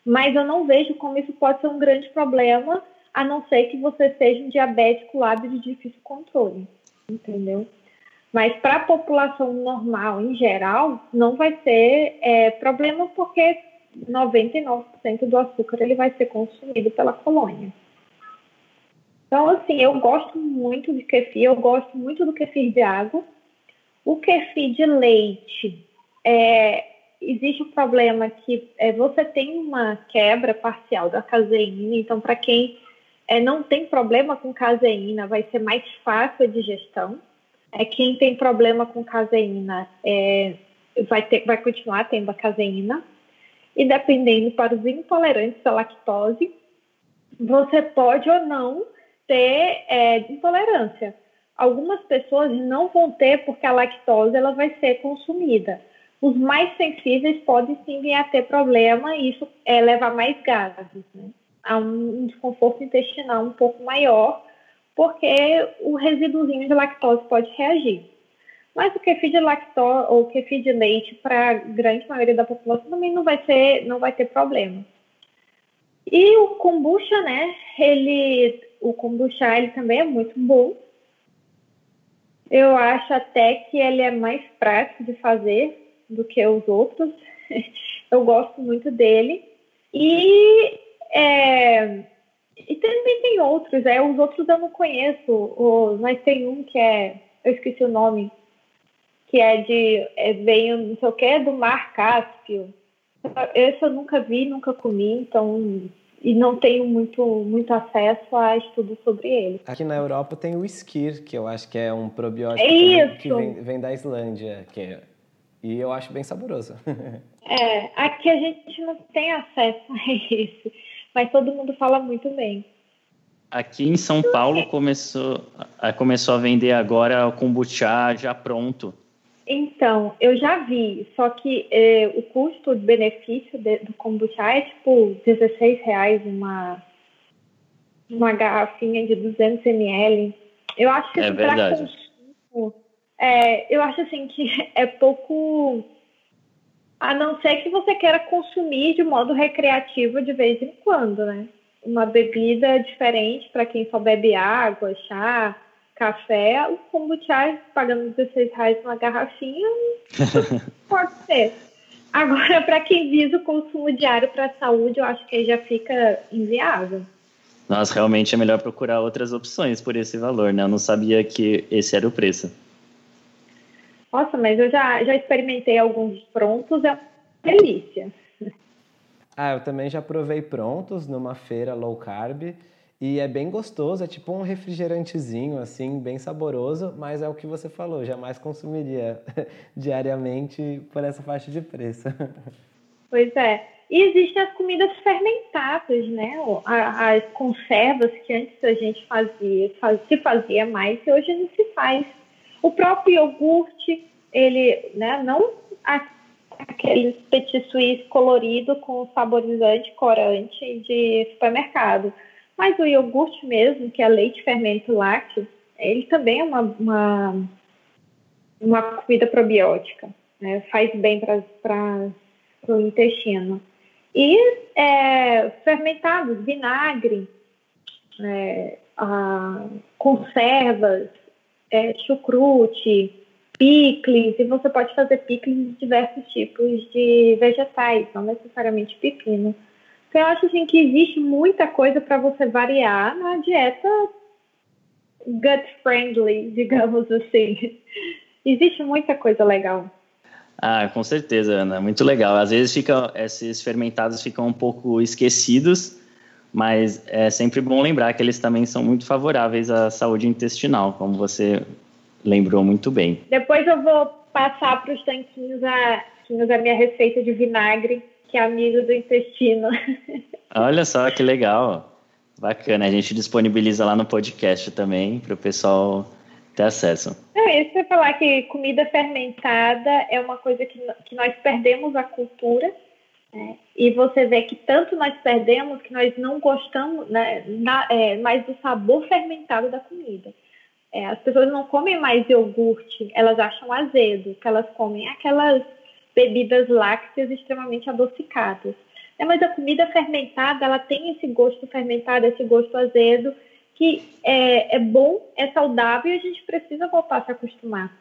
Mas eu não vejo como isso pode ser um grande problema, a não ser que você seja um diabético lábio de difícil controle, entendeu? Mas para a população normal, em geral, não vai ser é, problema porque 99% do açúcar ele vai ser consumido pela colônia. Então, assim, eu gosto muito de kefir, eu gosto muito do kefir de água. O kefir de leite, é, existe o um problema que é, você tem uma quebra parcial da caseína, então, para quem é, não tem problema com caseína, vai ser mais fácil a digestão. É, quem tem problema com caseína é, vai, ter, vai continuar tendo a caseína. E dependendo para os intolerantes à lactose, você pode ou não ter é, intolerância. Algumas pessoas não vão ter porque a lactose ela vai ser consumida. Os mais sensíveis podem sim vir a ter problema e isso é levar mais gases, né? A um desconforto intestinal um pouco maior, porque o resíduozinho de lactose pode reagir. Mas o kefir de lactose ou kefir de leite para a grande maioria da população também não vai ser, não vai ter problema. E o kombucha, né? Ele o kombucha ele também é muito bom. Eu acho até que ele é mais prático de fazer do que os outros. Eu gosto muito dele. E, é, e também tem outros, é, os outros eu não conheço, o, mas tem um que é, eu esqueci o nome, que é de, é, veio, não sei o que, do Mar Cáspio. Esse eu nunca vi, nunca comi, então e não tenho muito, muito acesso a estudos sobre ele. Aqui na Europa tem o Skir, que eu acho que é um probiótico é que vem, vem, da Islândia, que é, e eu acho bem saboroso. é, aqui a gente não tem acesso a isso, mas todo mundo fala muito bem. Aqui em São Paulo começou, começou a vender agora o kombucha já pronto. Então, eu já vi, só que eh, o custo-benefício do kombucha é tipo 16 reais uma, uma garrafinha de 200 ml. Eu acho que é para consumo, É, eu acho assim que é pouco. A não ser que você queira consumir de modo recreativo de vez em quando, né? Uma bebida diferente para quem só bebe água, chá, café, o kombucha pagando 16 reais uma garrafinha pode ser. Agora, para quem visa o consumo diário para a saúde, eu acho que aí já fica inviável. Nossa, realmente é melhor procurar outras opções por esse valor, né? Eu não sabia que esse era o preço. Nossa, mas eu já, já experimentei alguns prontos, é uma delícia. Ah, eu também já provei prontos numa feira low carb e é bem gostoso, é tipo um refrigerantezinho, assim, bem saboroso, mas é o que você falou, jamais consumiria diariamente por essa faixa de preço. Pois é. E existem as comidas fermentadas, né? As conservas que antes a gente fazia, se fazia mais e hoje não se faz. O próprio iogurte, ele, né, não aquele petit suisse colorido com saborizante, corante de supermercado, mas o iogurte mesmo, que é leite fermento lácteo, ele também é uma, uma, uma comida probiótica, né? faz bem para o intestino. E é, fermentados, vinagre, é, a, conservas, é, chucrute, picles, e você pode fazer picles de diversos tipos de vegetais, não necessariamente pepino. Então, eu acho assim, que existe muita coisa para você variar na dieta gut friendly, digamos assim. existe muita coisa legal. Ah, com certeza, Ana. Muito legal. Às vezes fica, esses fermentados ficam um pouco esquecidos, mas é sempre bom lembrar que eles também são muito favoráveis à saúde intestinal, como você lembrou muito bem. Depois eu vou passar para os tanquinhos a, a minha receita de vinagre que é amigo do intestino. Olha só que legal. Bacana, a gente disponibiliza lá no podcast também para o pessoal ter acesso. Não, isso você falar que comida fermentada é uma coisa que, que nós perdemos a cultura. Né? E você vê que tanto nós perdemos que nós não gostamos né, na, é, mais do sabor fermentado da comida. É, as pessoas não comem mais iogurte, elas acham azedo, que elas comem aquelas bebidas lácteas extremamente adocicadas. É, mas a comida fermentada, ela tem esse gosto fermentado, esse gosto azedo, que é, é bom, é saudável e a gente precisa voltar a se acostumar.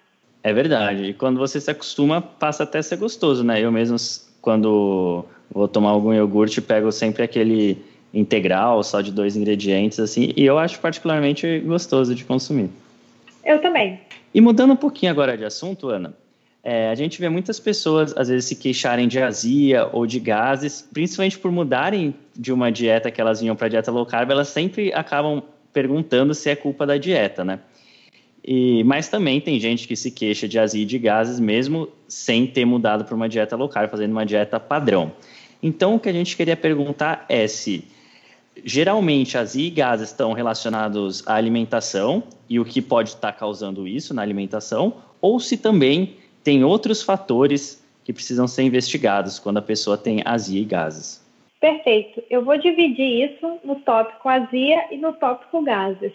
É verdade. E quando você se acostuma, passa até a ser gostoso, né? Eu mesmo, quando vou tomar algum iogurte, pego sempre aquele integral, só de dois ingredientes, assim, e eu acho particularmente gostoso de consumir. Eu também. E mudando um pouquinho agora de assunto, Ana, é, a gente vê muitas pessoas, às vezes, se queixarem de azia ou de gases, principalmente por mudarem de uma dieta que elas vinham para dieta low carb, elas sempre acabam perguntando se é culpa da dieta, né? E, mas também tem gente que se queixa de azia e de gases mesmo sem ter mudado para uma dieta low carb, fazendo uma dieta padrão. Então, o que a gente queria perguntar é se geralmente azia e gases estão relacionados à alimentação e o que pode estar causando isso na alimentação, ou se também tem outros fatores que precisam ser investigados quando a pessoa tem azia e gases. Perfeito. Eu vou dividir isso no tópico azia e no tópico gases.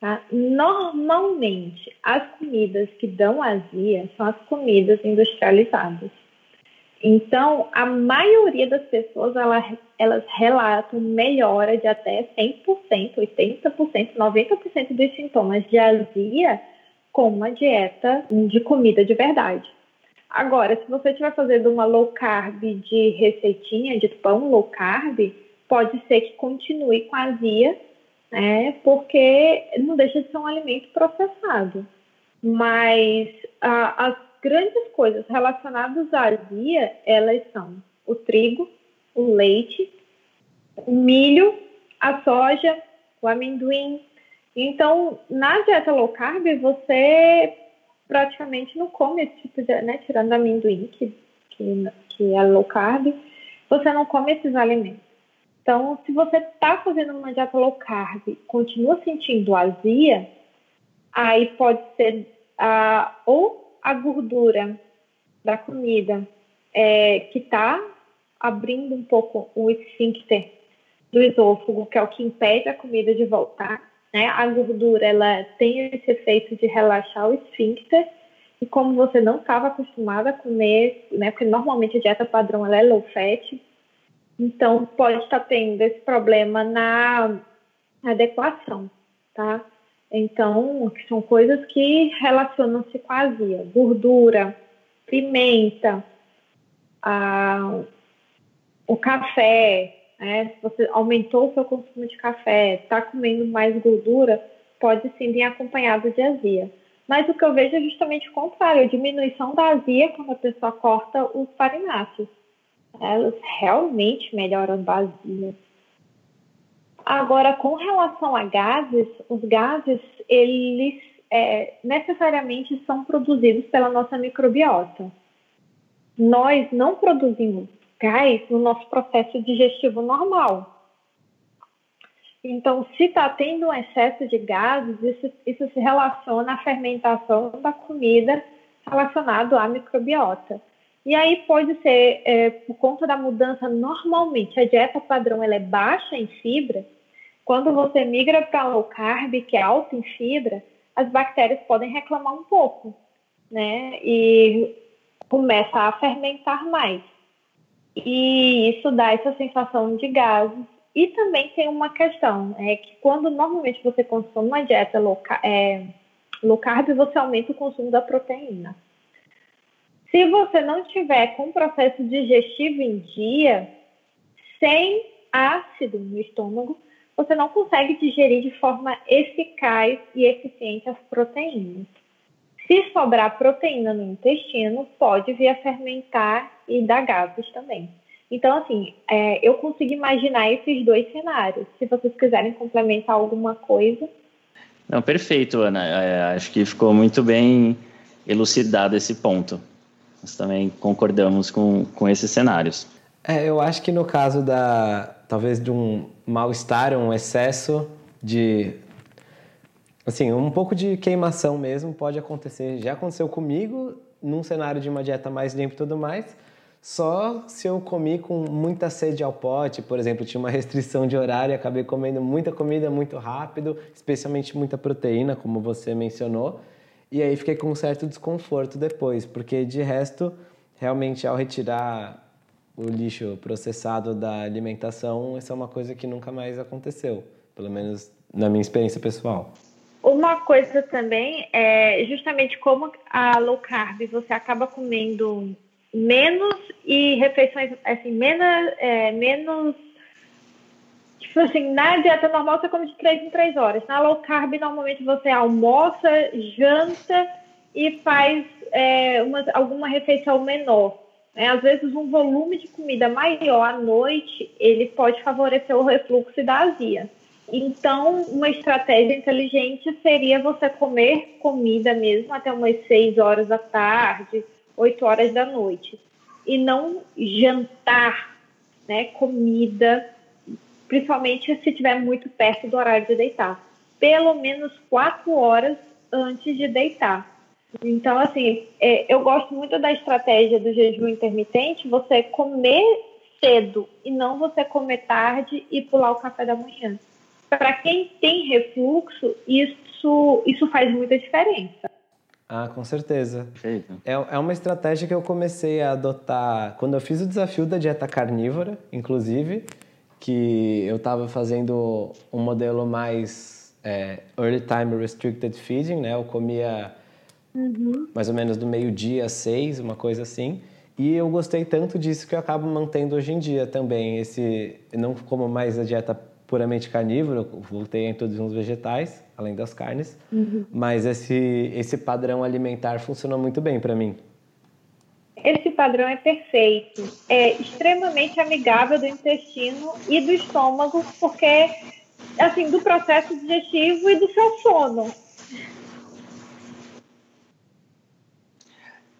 Tá? Normalmente, as comidas que dão azia são as comidas industrializadas. Então, a maioria das pessoas elas, elas relatam melhora de até 100%, 80%, 90% dos sintomas de azia com uma dieta de comida de verdade. Agora, se você estiver fazendo uma low carb de receitinha, de pão low carb, pode ser que continue com azia, né? Porque não deixa de ser um alimento processado. Mas ah, as grandes coisas relacionadas à azia, elas são o trigo, o leite, o milho, a soja, o amendoim, então, na dieta low carb, você praticamente não come esse tipo de, né, tirando amendoim, que, que, que é low carb, você não come esses alimentos. Então, se você está fazendo uma dieta low carb, continua sentindo azia, aí pode ser a, ou a gordura da comida é, que está abrindo um pouco o esfíncter do esôfago, que é o que impede a comida de voltar né? A gordura ela tem esse efeito de relaxar o esfíncter e como você não estava acostumada a comer, né, porque normalmente a dieta padrão ela é low fat, então pode estar tendo esse problema na adequação, tá? Então, são coisas que relacionam-se com a azia, gordura, pimenta, a, o café, né? Se você aumentou o seu consumo de café, está comendo mais gordura, pode sim vir acompanhado de azia. Mas o que eu vejo é justamente o contrário, a diminuição da azia quando a pessoa corta os farináceos. Elas realmente melhoram a azia. Agora, com relação a gases, os gases, eles é, necessariamente são produzidos pela nossa microbiota. Nós não produzimos gás no nosso processo digestivo normal. Então, se está tendo um excesso de gases, isso, isso se relaciona à fermentação da comida relacionado à microbiota. E aí pode ser, é, por conta da mudança, normalmente a dieta padrão ela é baixa em fibra. Quando você migra para low carb, que é alta em fibra, as bactérias podem reclamar um pouco, né? E começa a fermentar mais. E isso dá essa sensação de gases e também tem uma questão, é que quando normalmente você consome uma dieta low, é, low carb, você aumenta o consumo da proteína. Se você não tiver com o processo digestivo em dia, sem ácido no estômago, você não consegue digerir de forma eficaz e eficiente as proteínas. Se sobrar proteína no intestino, pode vir a fermentar e dar gases também. Então, assim, é, eu consigo imaginar esses dois cenários. Se vocês quiserem complementar alguma coisa. Não, perfeito, Ana. É, acho que ficou muito bem elucidado esse ponto. Nós também concordamos com, com esses cenários. É, eu acho que no caso da talvez de um mal-estar, um excesso de assim, um pouco de queimação mesmo pode acontecer. Já aconteceu comigo num cenário de uma dieta mais limpa e tudo mais, só se eu comi com muita sede ao pote, por exemplo, tinha uma restrição de horário e acabei comendo muita comida muito rápido, especialmente muita proteína, como você mencionou, e aí fiquei com um certo desconforto depois, porque de resto, realmente ao retirar o lixo processado da alimentação, isso é uma coisa que nunca mais aconteceu, pelo menos na minha experiência pessoal. Uma coisa também é justamente como a low carb você acaba comendo menos e refeições, assim, menos, é, menos tipo assim, na dieta normal você come de 3 em 3 horas. Na low carb, normalmente você almoça, janta e faz é, uma, alguma refeição menor. Né? Às vezes, um volume de comida maior à noite, ele pode favorecer o refluxo da azia. Então, uma estratégia inteligente seria você comer comida mesmo até umas 6 horas da tarde, 8 horas da noite. E não jantar, né, comida, principalmente se estiver muito perto do horário de deitar. Pelo menos 4 horas antes de deitar. Então, assim, é, eu gosto muito da estratégia do jejum intermitente, você comer cedo e não você comer tarde e pular o café da manhã. Para quem tem refluxo, isso, isso faz muita diferença. Ah, com certeza. É, é uma estratégia que eu comecei a adotar quando eu fiz o desafio da dieta carnívora, inclusive, que eu estava fazendo um modelo mais é, early time restricted feeding, né? Eu comia uhum. mais ou menos do meio-dia às seis, uma coisa assim. E eu gostei tanto disso que eu acabo mantendo hoje em dia também. Esse, não como mais a dieta puramente carnívoro, voltei a introduzir uns vegetais, além das carnes, uhum. mas esse, esse padrão alimentar funcionou muito bem para mim. Esse padrão é perfeito, é extremamente amigável do intestino e do estômago, porque, assim, do processo digestivo e do seu sono.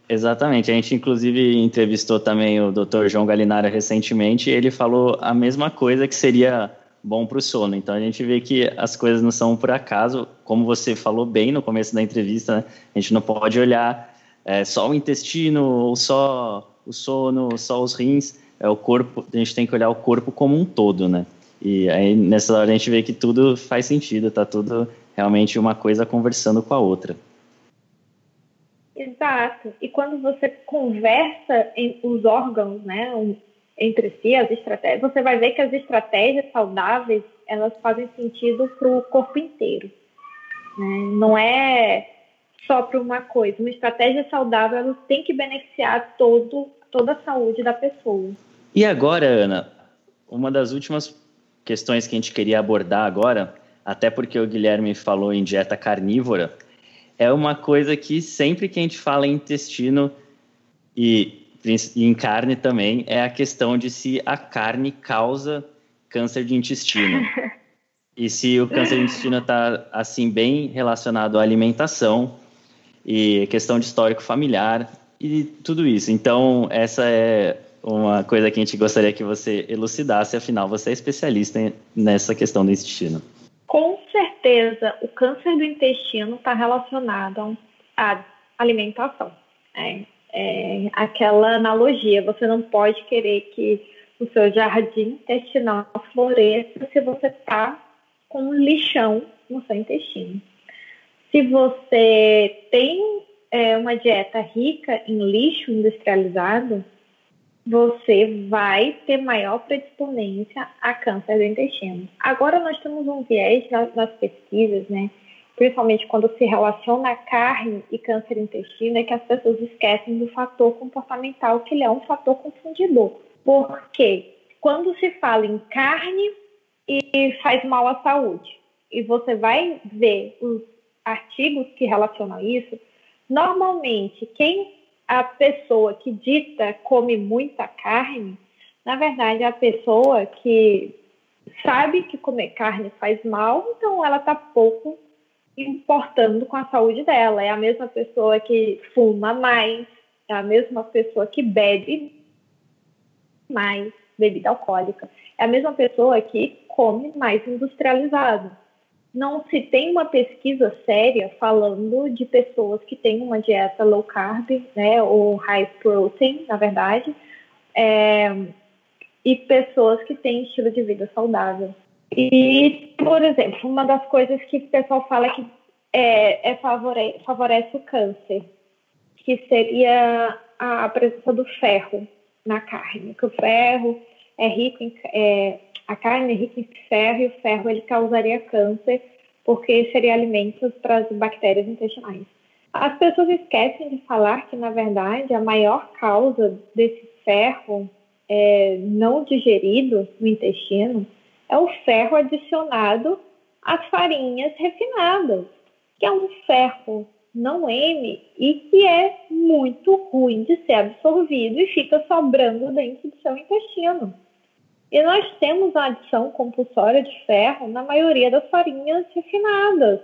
Exatamente. A gente, inclusive, entrevistou também o Dr. João Galinara recentemente e ele falou a mesma coisa que seria bom para o sono. Então a gente vê que as coisas não são por acaso, como você falou bem no começo da entrevista, né? a gente não pode olhar é, só o intestino ou só o sono, só os rins. É o corpo. A gente tem que olhar o corpo como um todo, né? E aí nessa hora a gente vê que tudo faz sentido, tá tudo realmente uma coisa conversando com a outra. Exato. E quando você conversa em, os órgãos, né, entre si, as estratégias, você vai ver que as estratégias saudáveis elas fazem sentido para o corpo inteiro. Né? Não é só para uma coisa. Uma estratégia saudável ela tem que beneficiar todo, toda a saúde da pessoa. E agora, Ana, uma das últimas questões que a gente queria abordar agora, até porque o Guilherme falou em dieta carnívora, é uma coisa que sempre que a gente fala em intestino e, e em carne também, é a questão de se a carne causa câncer de intestino. E se o câncer de intestino está assim bem relacionado à alimentação e questão de histórico familiar e tudo isso. Então, essa é uma coisa que a gente gostaria que você elucidasse, afinal, você é especialista nessa questão do intestino. Com certeza, o câncer do intestino está relacionado à alimentação. É, é aquela analogia, você não pode querer que o seu jardim intestinal floresça se você está com um lixão no seu intestino. Se você tem é, uma dieta rica em lixo industrializado, você vai ter maior predisponência a câncer do intestino. Agora nós temos um viés nas, nas pesquisas, né? principalmente quando se relaciona carne e câncer intestino, é que as pessoas esquecem do fator comportamental, que ele é um fator confundidor. Porque quando se fala em carne e faz mal à saúde, e você vai ver os artigos que relacionam isso, normalmente quem a pessoa que dita come muita carne, na verdade é a pessoa que sabe que comer carne faz mal, então ela está pouco importando com a saúde dela. É a mesma pessoa que fuma mais, é a mesma pessoa que bebe mais bebida alcoólica. É a mesma pessoa que come mais industrializado. Não se tem uma pesquisa séria falando de pessoas que têm uma dieta low carb, né, ou high protein, na verdade, é, e pessoas que têm estilo de vida saudável. E, por exemplo, uma das coisas que o pessoal fala que é, é favore, favorece o câncer, que seria a presença do ferro na carne, que o ferro é rico em, é, a carne é rica em ferro e o ferro ele causaria câncer porque seria alimento para as bactérias intestinais. As pessoas esquecem de falar que, na verdade, a maior causa desse ferro é, não digerido no intestino é o ferro adicionado às farinhas refinadas, que é um ferro não M e que é muito ruim de ser absorvido e fica sobrando dentro do seu intestino. E nós temos a adição compulsória de ferro na maioria das farinhas refinadas,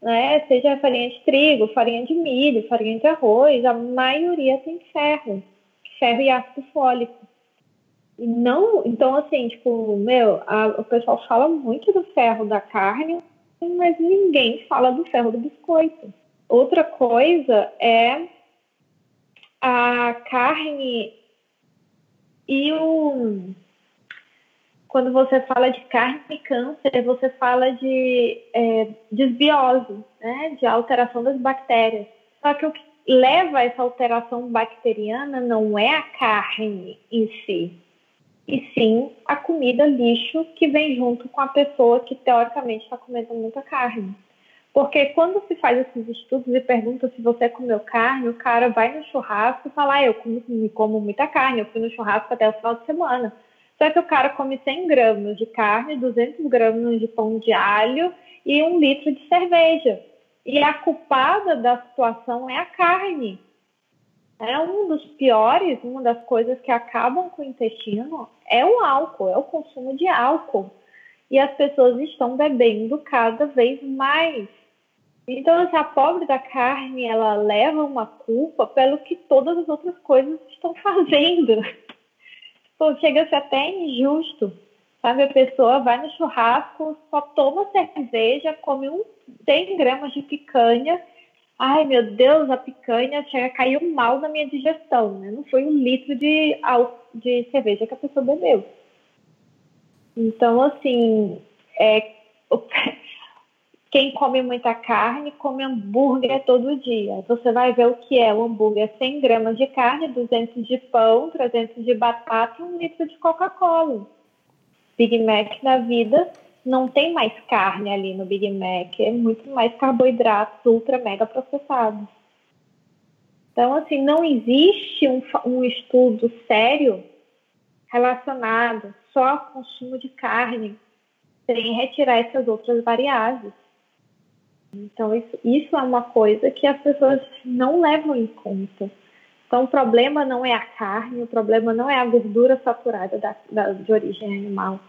né? Seja farinha de trigo, farinha de milho, farinha de arroz, a maioria tem ferro, ferro e ácido fólico. E não, então assim, tipo, meu, a, o pessoal fala muito do ferro da carne, mas ninguém fala do ferro do biscoito. Outra coisa é a carne e o. Quando você fala de carne e câncer, você fala de é, desbiose, né? de alteração das bactérias. Só que o que leva a essa alteração bacteriana não é a carne em si, e sim a comida lixo que vem junto com a pessoa que teoricamente está comendo muita carne. Porque quando se faz esses estudos e pergunta se você comeu carne, o cara vai no churrasco e fala, ah, eu como, como muita carne, eu fui no churrasco até o final de semana. Só que o cara come 100 gramas de carne, 200 gramas de pão de alho e um litro de cerveja. E a culpada da situação é a carne. É um dos piores, uma das coisas que acabam com o intestino é o álcool, é o consumo de álcool. E as pessoas estão bebendo cada vez mais. Então, assim, a pobre da carne, ela leva uma culpa pelo que todas as outras coisas estão fazendo. Pô, chega a ser até injusto. Sabe, a pessoa vai no churrasco, só toma cerveja, come um 100 gramas de picanha. Ai, meu Deus, a picanha chega, caiu mal na minha digestão, né? Não foi um litro de, de cerveja que a pessoa bebeu. Então, assim, é, quem come muita carne come hambúrguer todo dia. Você vai ver o que é o hambúrguer: 100 gramas de carne, 200 de pão, 300 de batata e um litro de Coca-Cola. Big Mac na vida não tem mais carne ali no Big Mac, é muito mais carboidratos ultra mega processados. Então, assim, não existe um, um estudo sério relacionado só ao consumo de carne, sem retirar essas outras variáveis. Então, isso, isso é uma coisa que as pessoas não levam em conta. Então, o problema não é a carne, o problema não é a gordura saturada da, da, de origem animal.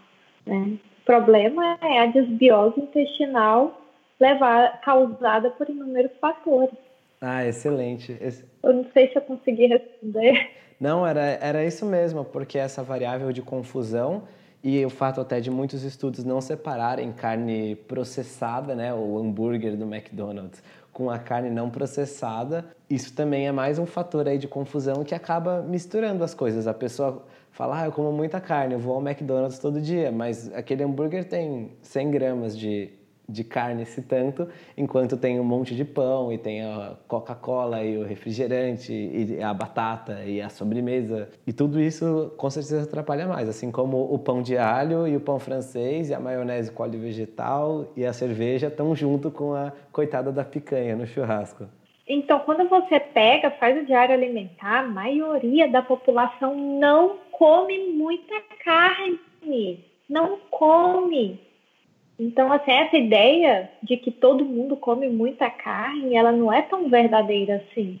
Né? O problema é a desbiose intestinal levar, causada por inúmeros fatores. Ah, excelente. Eu não sei se eu consegui responder. Não, era, era isso mesmo, porque essa variável de confusão e o fato até de muitos estudos não separarem carne processada, né, o hambúrguer do McDonald's, com a carne não processada, isso também é mais um fator aí de confusão que acaba misturando as coisas. A pessoa fala, ah, eu como muita carne, eu vou ao McDonald's todo dia, mas aquele hambúrguer tem 100 gramas de de carne esse tanto, enquanto tem um monte de pão e tem a Coca-Cola e o refrigerante e a batata e a sobremesa. E tudo isso com certeza atrapalha mais, assim como o pão de alho e o pão francês e a maionese com óleo vegetal e a cerveja estão junto com a coitada da picanha no churrasco. Então, quando você pega, faz o diário alimentar, a maioria da população não come muita carne. Não come. Então, assim, essa ideia de que todo mundo come muita carne, ela não é tão verdadeira assim.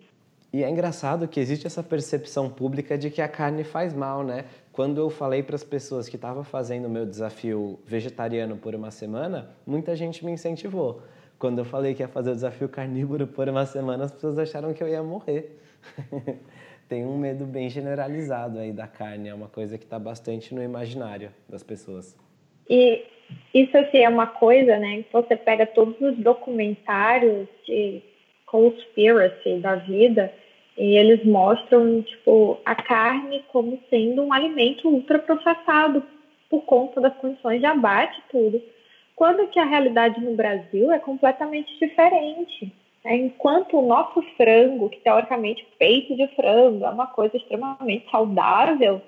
E é engraçado que existe essa percepção pública de que a carne faz mal, né? Quando eu falei para as pessoas que estava fazendo o meu desafio vegetariano por uma semana, muita gente me incentivou. Quando eu falei que ia fazer o desafio carnívoro por uma semana, as pessoas acharam que eu ia morrer. Tem um medo bem generalizado aí da carne, é uma coisa que está bastante no imaginário das pessoas. E isso assim, é uma coisa, né? Você pega todos os documentários de conspiracy da vida e eles mostram tipo a carne como sendo um alimento ultraprocessado por conta das condições de abate e tudo. Quando que a realidade no Brasil é completamente diferente. Né? Enquanto o nosso frango, que teoricamente peito de frango é uma coisa extremamente saudável,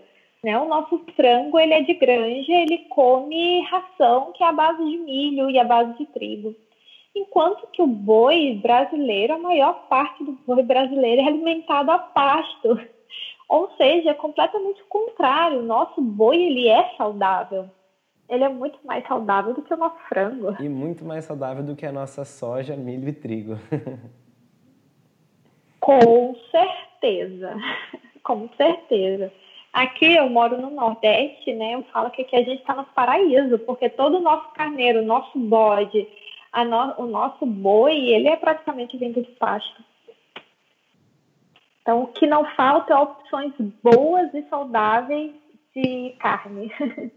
né? O nosso frango ele é de granja, ele come ração que é a base de milho e a base de trigo. Enquanto que o boi brasileiro, a maior parte do boi brasileiro é alimentado a pasto. Ou seja, é completamente o contrário. O nosso boi ele é saudável. Ele é muito mais saudável do que o nosso frango. E muito mais saudável do que a nossa soja, milho e trigo. Com certeza. Com certeza. Aqui eu moro no Nordeste, né? Eu falo que aqui a gente está no paraíso, porque todo o nosso carneiro, o nosso bode, no, o nosso boi, ele é praticamente vindo de pasto. Então, o que não falta é opções boas e saudáveis de carne.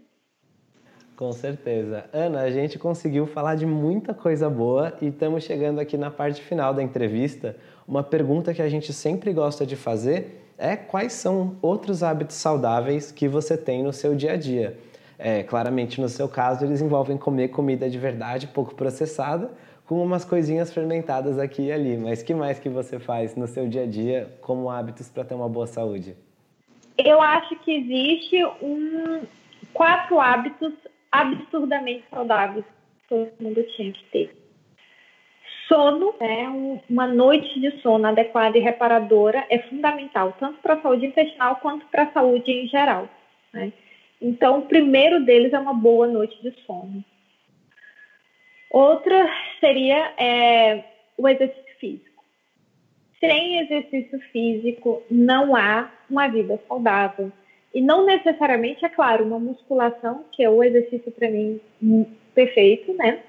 Com certeza. Ana, a gente conseguiu falar de muita coisa boa e estamos chegando aqui na parte final da entrevista. Uma pergunta que a gente sempre gosta de fazer é quais são outros hábitos saudáveis que você tem no seu dia a dia. É, claramente, no seu caso, eles envolvem comer comida de verdade, pouco processada, com umas coisinhas fermentadas aqui e ali. Mas que mais que você faz no seu dia a dia como hábitos para ter uma boa saúde? Eu acho que existe um quatro hábitos absurdamente saudáveis que todo mundo tinha que ter sono, né, uma noite de sono adequada e reparadora é fundamental, tanto para a saúde intestinal quanto para a saúde em geral. Né? Então, o primeiro deles é uma boa noite de sono. Outra seria é, o exercício físico. Sem exercício físico, não há uma vida saudável. E não necessariamente, é claro, uma musculação, que é o exercício para mim perfeito, né?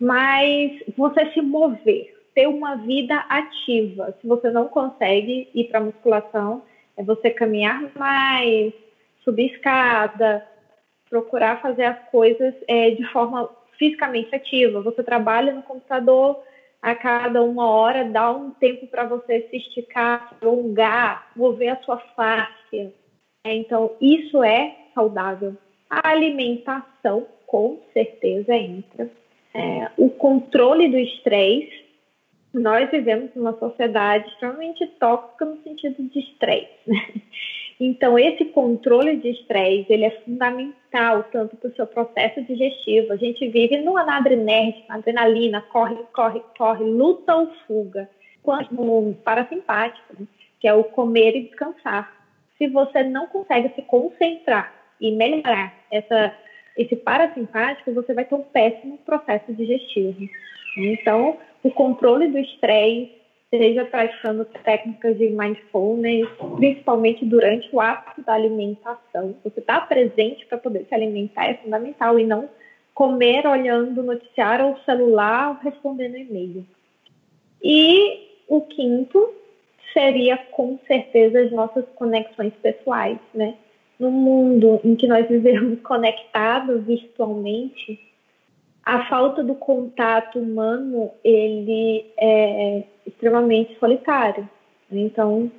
Mas você se mover, ter uma vida ativa. Se você não consegue ir para musculação, é você caminhar mais, subir escada, procurar fazer as coisas é, de forma fisicamente ativa. Você trabalha no computador a cada uma hora, dá um tempo para você se esticar, alongar, mover a sua face. É, então, isso é saudável. A alimentação, com certeza, entra é, o controle do estresse. Nós vivemos numa sociedade extremamente tóxica no sentido de estresse. Né? Então, esse controle de estresse, ele é fundamental tanto para o seu processo digestivo. A gente vive no anadrenérgico, adrenalina, corre, corre, corre, luta ou fuga. Quanto no parasimpático, né? que é o comer e descansar. Se você não consegue se concentrar e melhorar essa, esse parasimpático, você vai ter um péssimo processo digestivo. Então, o controle do estresse, seja praticando técnicas de mindfulness, principalmente durante o ato da alimentação. Você está presente para poder se alimentar é fundamental e não comer olhando o noticiário ou celular ou respondendo e-mail. E o quinto seria com certeza as nossas conexões pessoais, né? No mundo em que nós vivemos conectados virtualmente, a falta do contato humano ele é extremamente solitário. Então,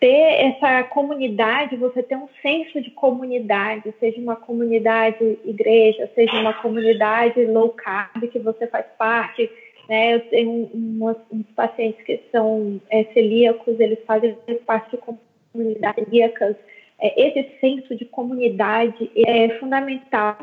ter essa comunidade, você ter um senso de comunidade, seja uma comunidade igreja, seja uma comunidade low carb que você faz parte, né? Eu tenho umas, uns pacientes que são é, celíacos, eles fazem parte de comunidades celíacas. É, esse senso de comunidade é fundamental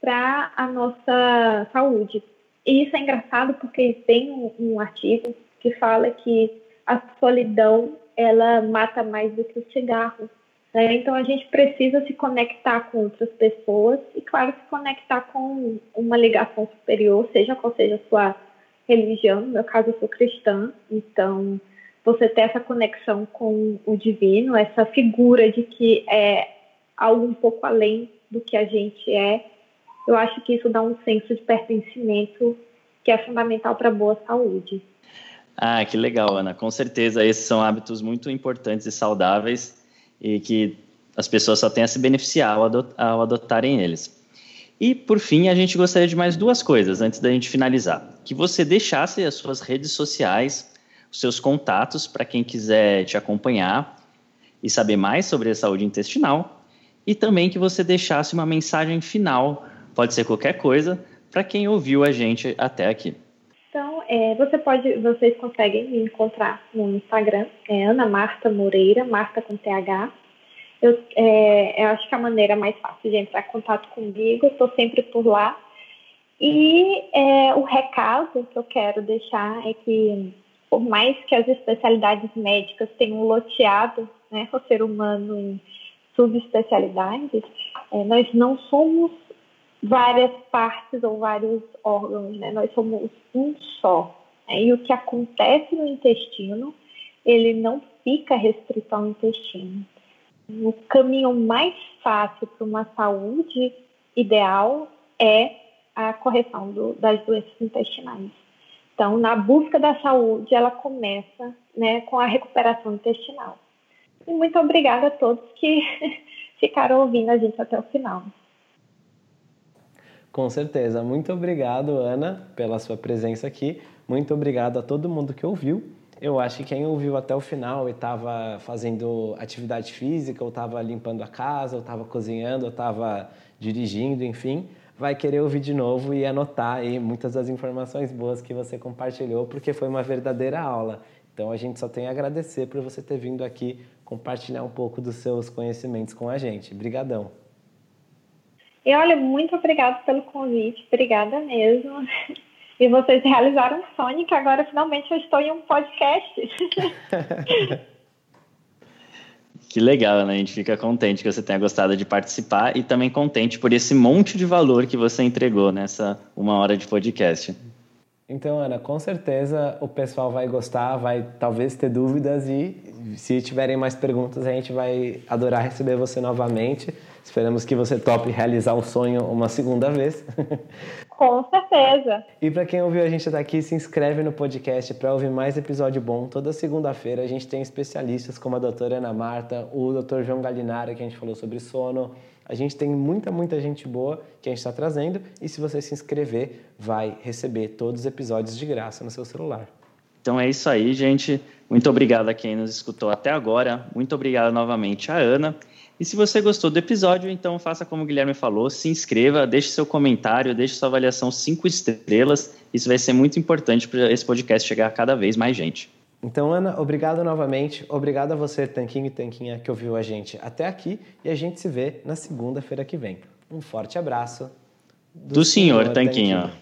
para a nossa saúde. E isso é engraçado porque tem um, um, artigo que fala que a solidão ela mata mais do que o cigarro. Né? Então a gente precisa se conectar com outras pessoas e, claro, se conectar com uma ligação superior, seja qual seja a sua religião, no meu caso eu sou cristã, então você ter essa conexão com o divino, essa figura de que é algo um pouco além do que a gente é, eu acho que isso dá um senso de pertencimento que é fundamental para boa saúde. Ah, que legal, Ana. Com certeza, esses são hábitos muito importantes e saudáveis e que as pessoas só têm a se beneficiar ao, adot ao adotarem eles. E, por fim, a gente gostaria de mais duas coisas antes da gente finalizar. Que você deixasse as suas redes sociais, seus contatos para quem quiser te acompanhar e saber mais sobre a saúde intestinal. E também que você deixasse uma mensagem final, pode ser qualquer coisa, para quem ouviu a gente até aqui. Então, é, você pode, vocês conseguem me encontrar no Instagram, é Ana Marta Moreira, Marta com TH, eu, é, eu acho que é a maneira mais fácil de entrar em contato comigo, estou sempre por lá. E é, o recado que eu quero deixar é que, por mais que as especialidades médicas tenham loteado né, o ser humano em subespecialidades, é, nós não somos várias partes ou vários órgãos, né? nós somos um só. Né? E o que acontece no intestino, ele não fica restrito ao intestino o caminho mais fácil para uma saúde ideal é a correção do, das doenças intestinais. Então, na busca da saúde, ela começa né, com a recuperação intestinal. E muito obrigada a todos que ficaram ouvindo a gente até o final. Com certeza. Muito obrigado, Ana, pela sua presença aqui. Muito obrigado a todo mundo que ouviu. Eu acho que quem ouviu até o final e estava fazendo atividade física, ou estava limpando a casa, ou estava cozinhando, ou estava dirigindo, enfim, vai querer ouvir de novo e anotar aí muitas das informações boas que você compartilhou, porque foi uma verdadeira aula. Então a gente só tem a agradecer por você ter vindo aqui compartilhar um pouco dos seus conhecimentos com a gente. Obrigadão. E olha, muito obrigada pelo convite, obrigada mesmo. E vocês realizaram um sonho que agora finalmente eu estou em um podcast. que legal, né? A gente fica contente que você tenha gostado de participar e também contente por esse monte de valor que você entregou nessa uma hora de podcast. Então, Ana, com certeza o pessoal vai gostar, vai talvez ter dúvidas e se tiverem mais perguntas, a gente vai adorar receber você novamente. Esperamos que você tope realizar o sonho uma segunda vez. Com certeza. E para quem ouviu a gente até aqui, se inscreve no podcast para ouvir mais episódio bom. Toda segunda-feira a gente tem especialistas como a doutora Ana Marta, o doutor João Galinara, que a gente falou sobre sono. A gente tem muita, muita gente boa que a gente está trazendo. E se você se inscrever, vai receber todos os episódios de graça no seu celular. Então é isso aí, gente. Muito obrigado a quem nos escutou até agora. Muito obrigado novamente a Ana. E se você gostou do episódio, então faça como o Guilherme falou, se inscreva, deixe seu comentário, deixe sua avaliação cinco estrelas. Isso vai ser muito importante para esse podcast chegar a cada vez mais gente. Então, Ana, obrigado novamente. Obrigado a você, Tanquinho e Tanquinha, que ouviu a gente até aqui. E a gente se vê na segunda-feira que vem. Um forte abraço. Do, do senhor, senhor Tanquinho. Tanquinho.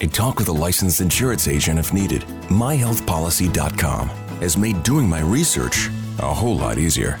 and talk with a licensed insurance agent if needed. MyHealthPolicy.com has made doing my research a whole lot easier.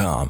com.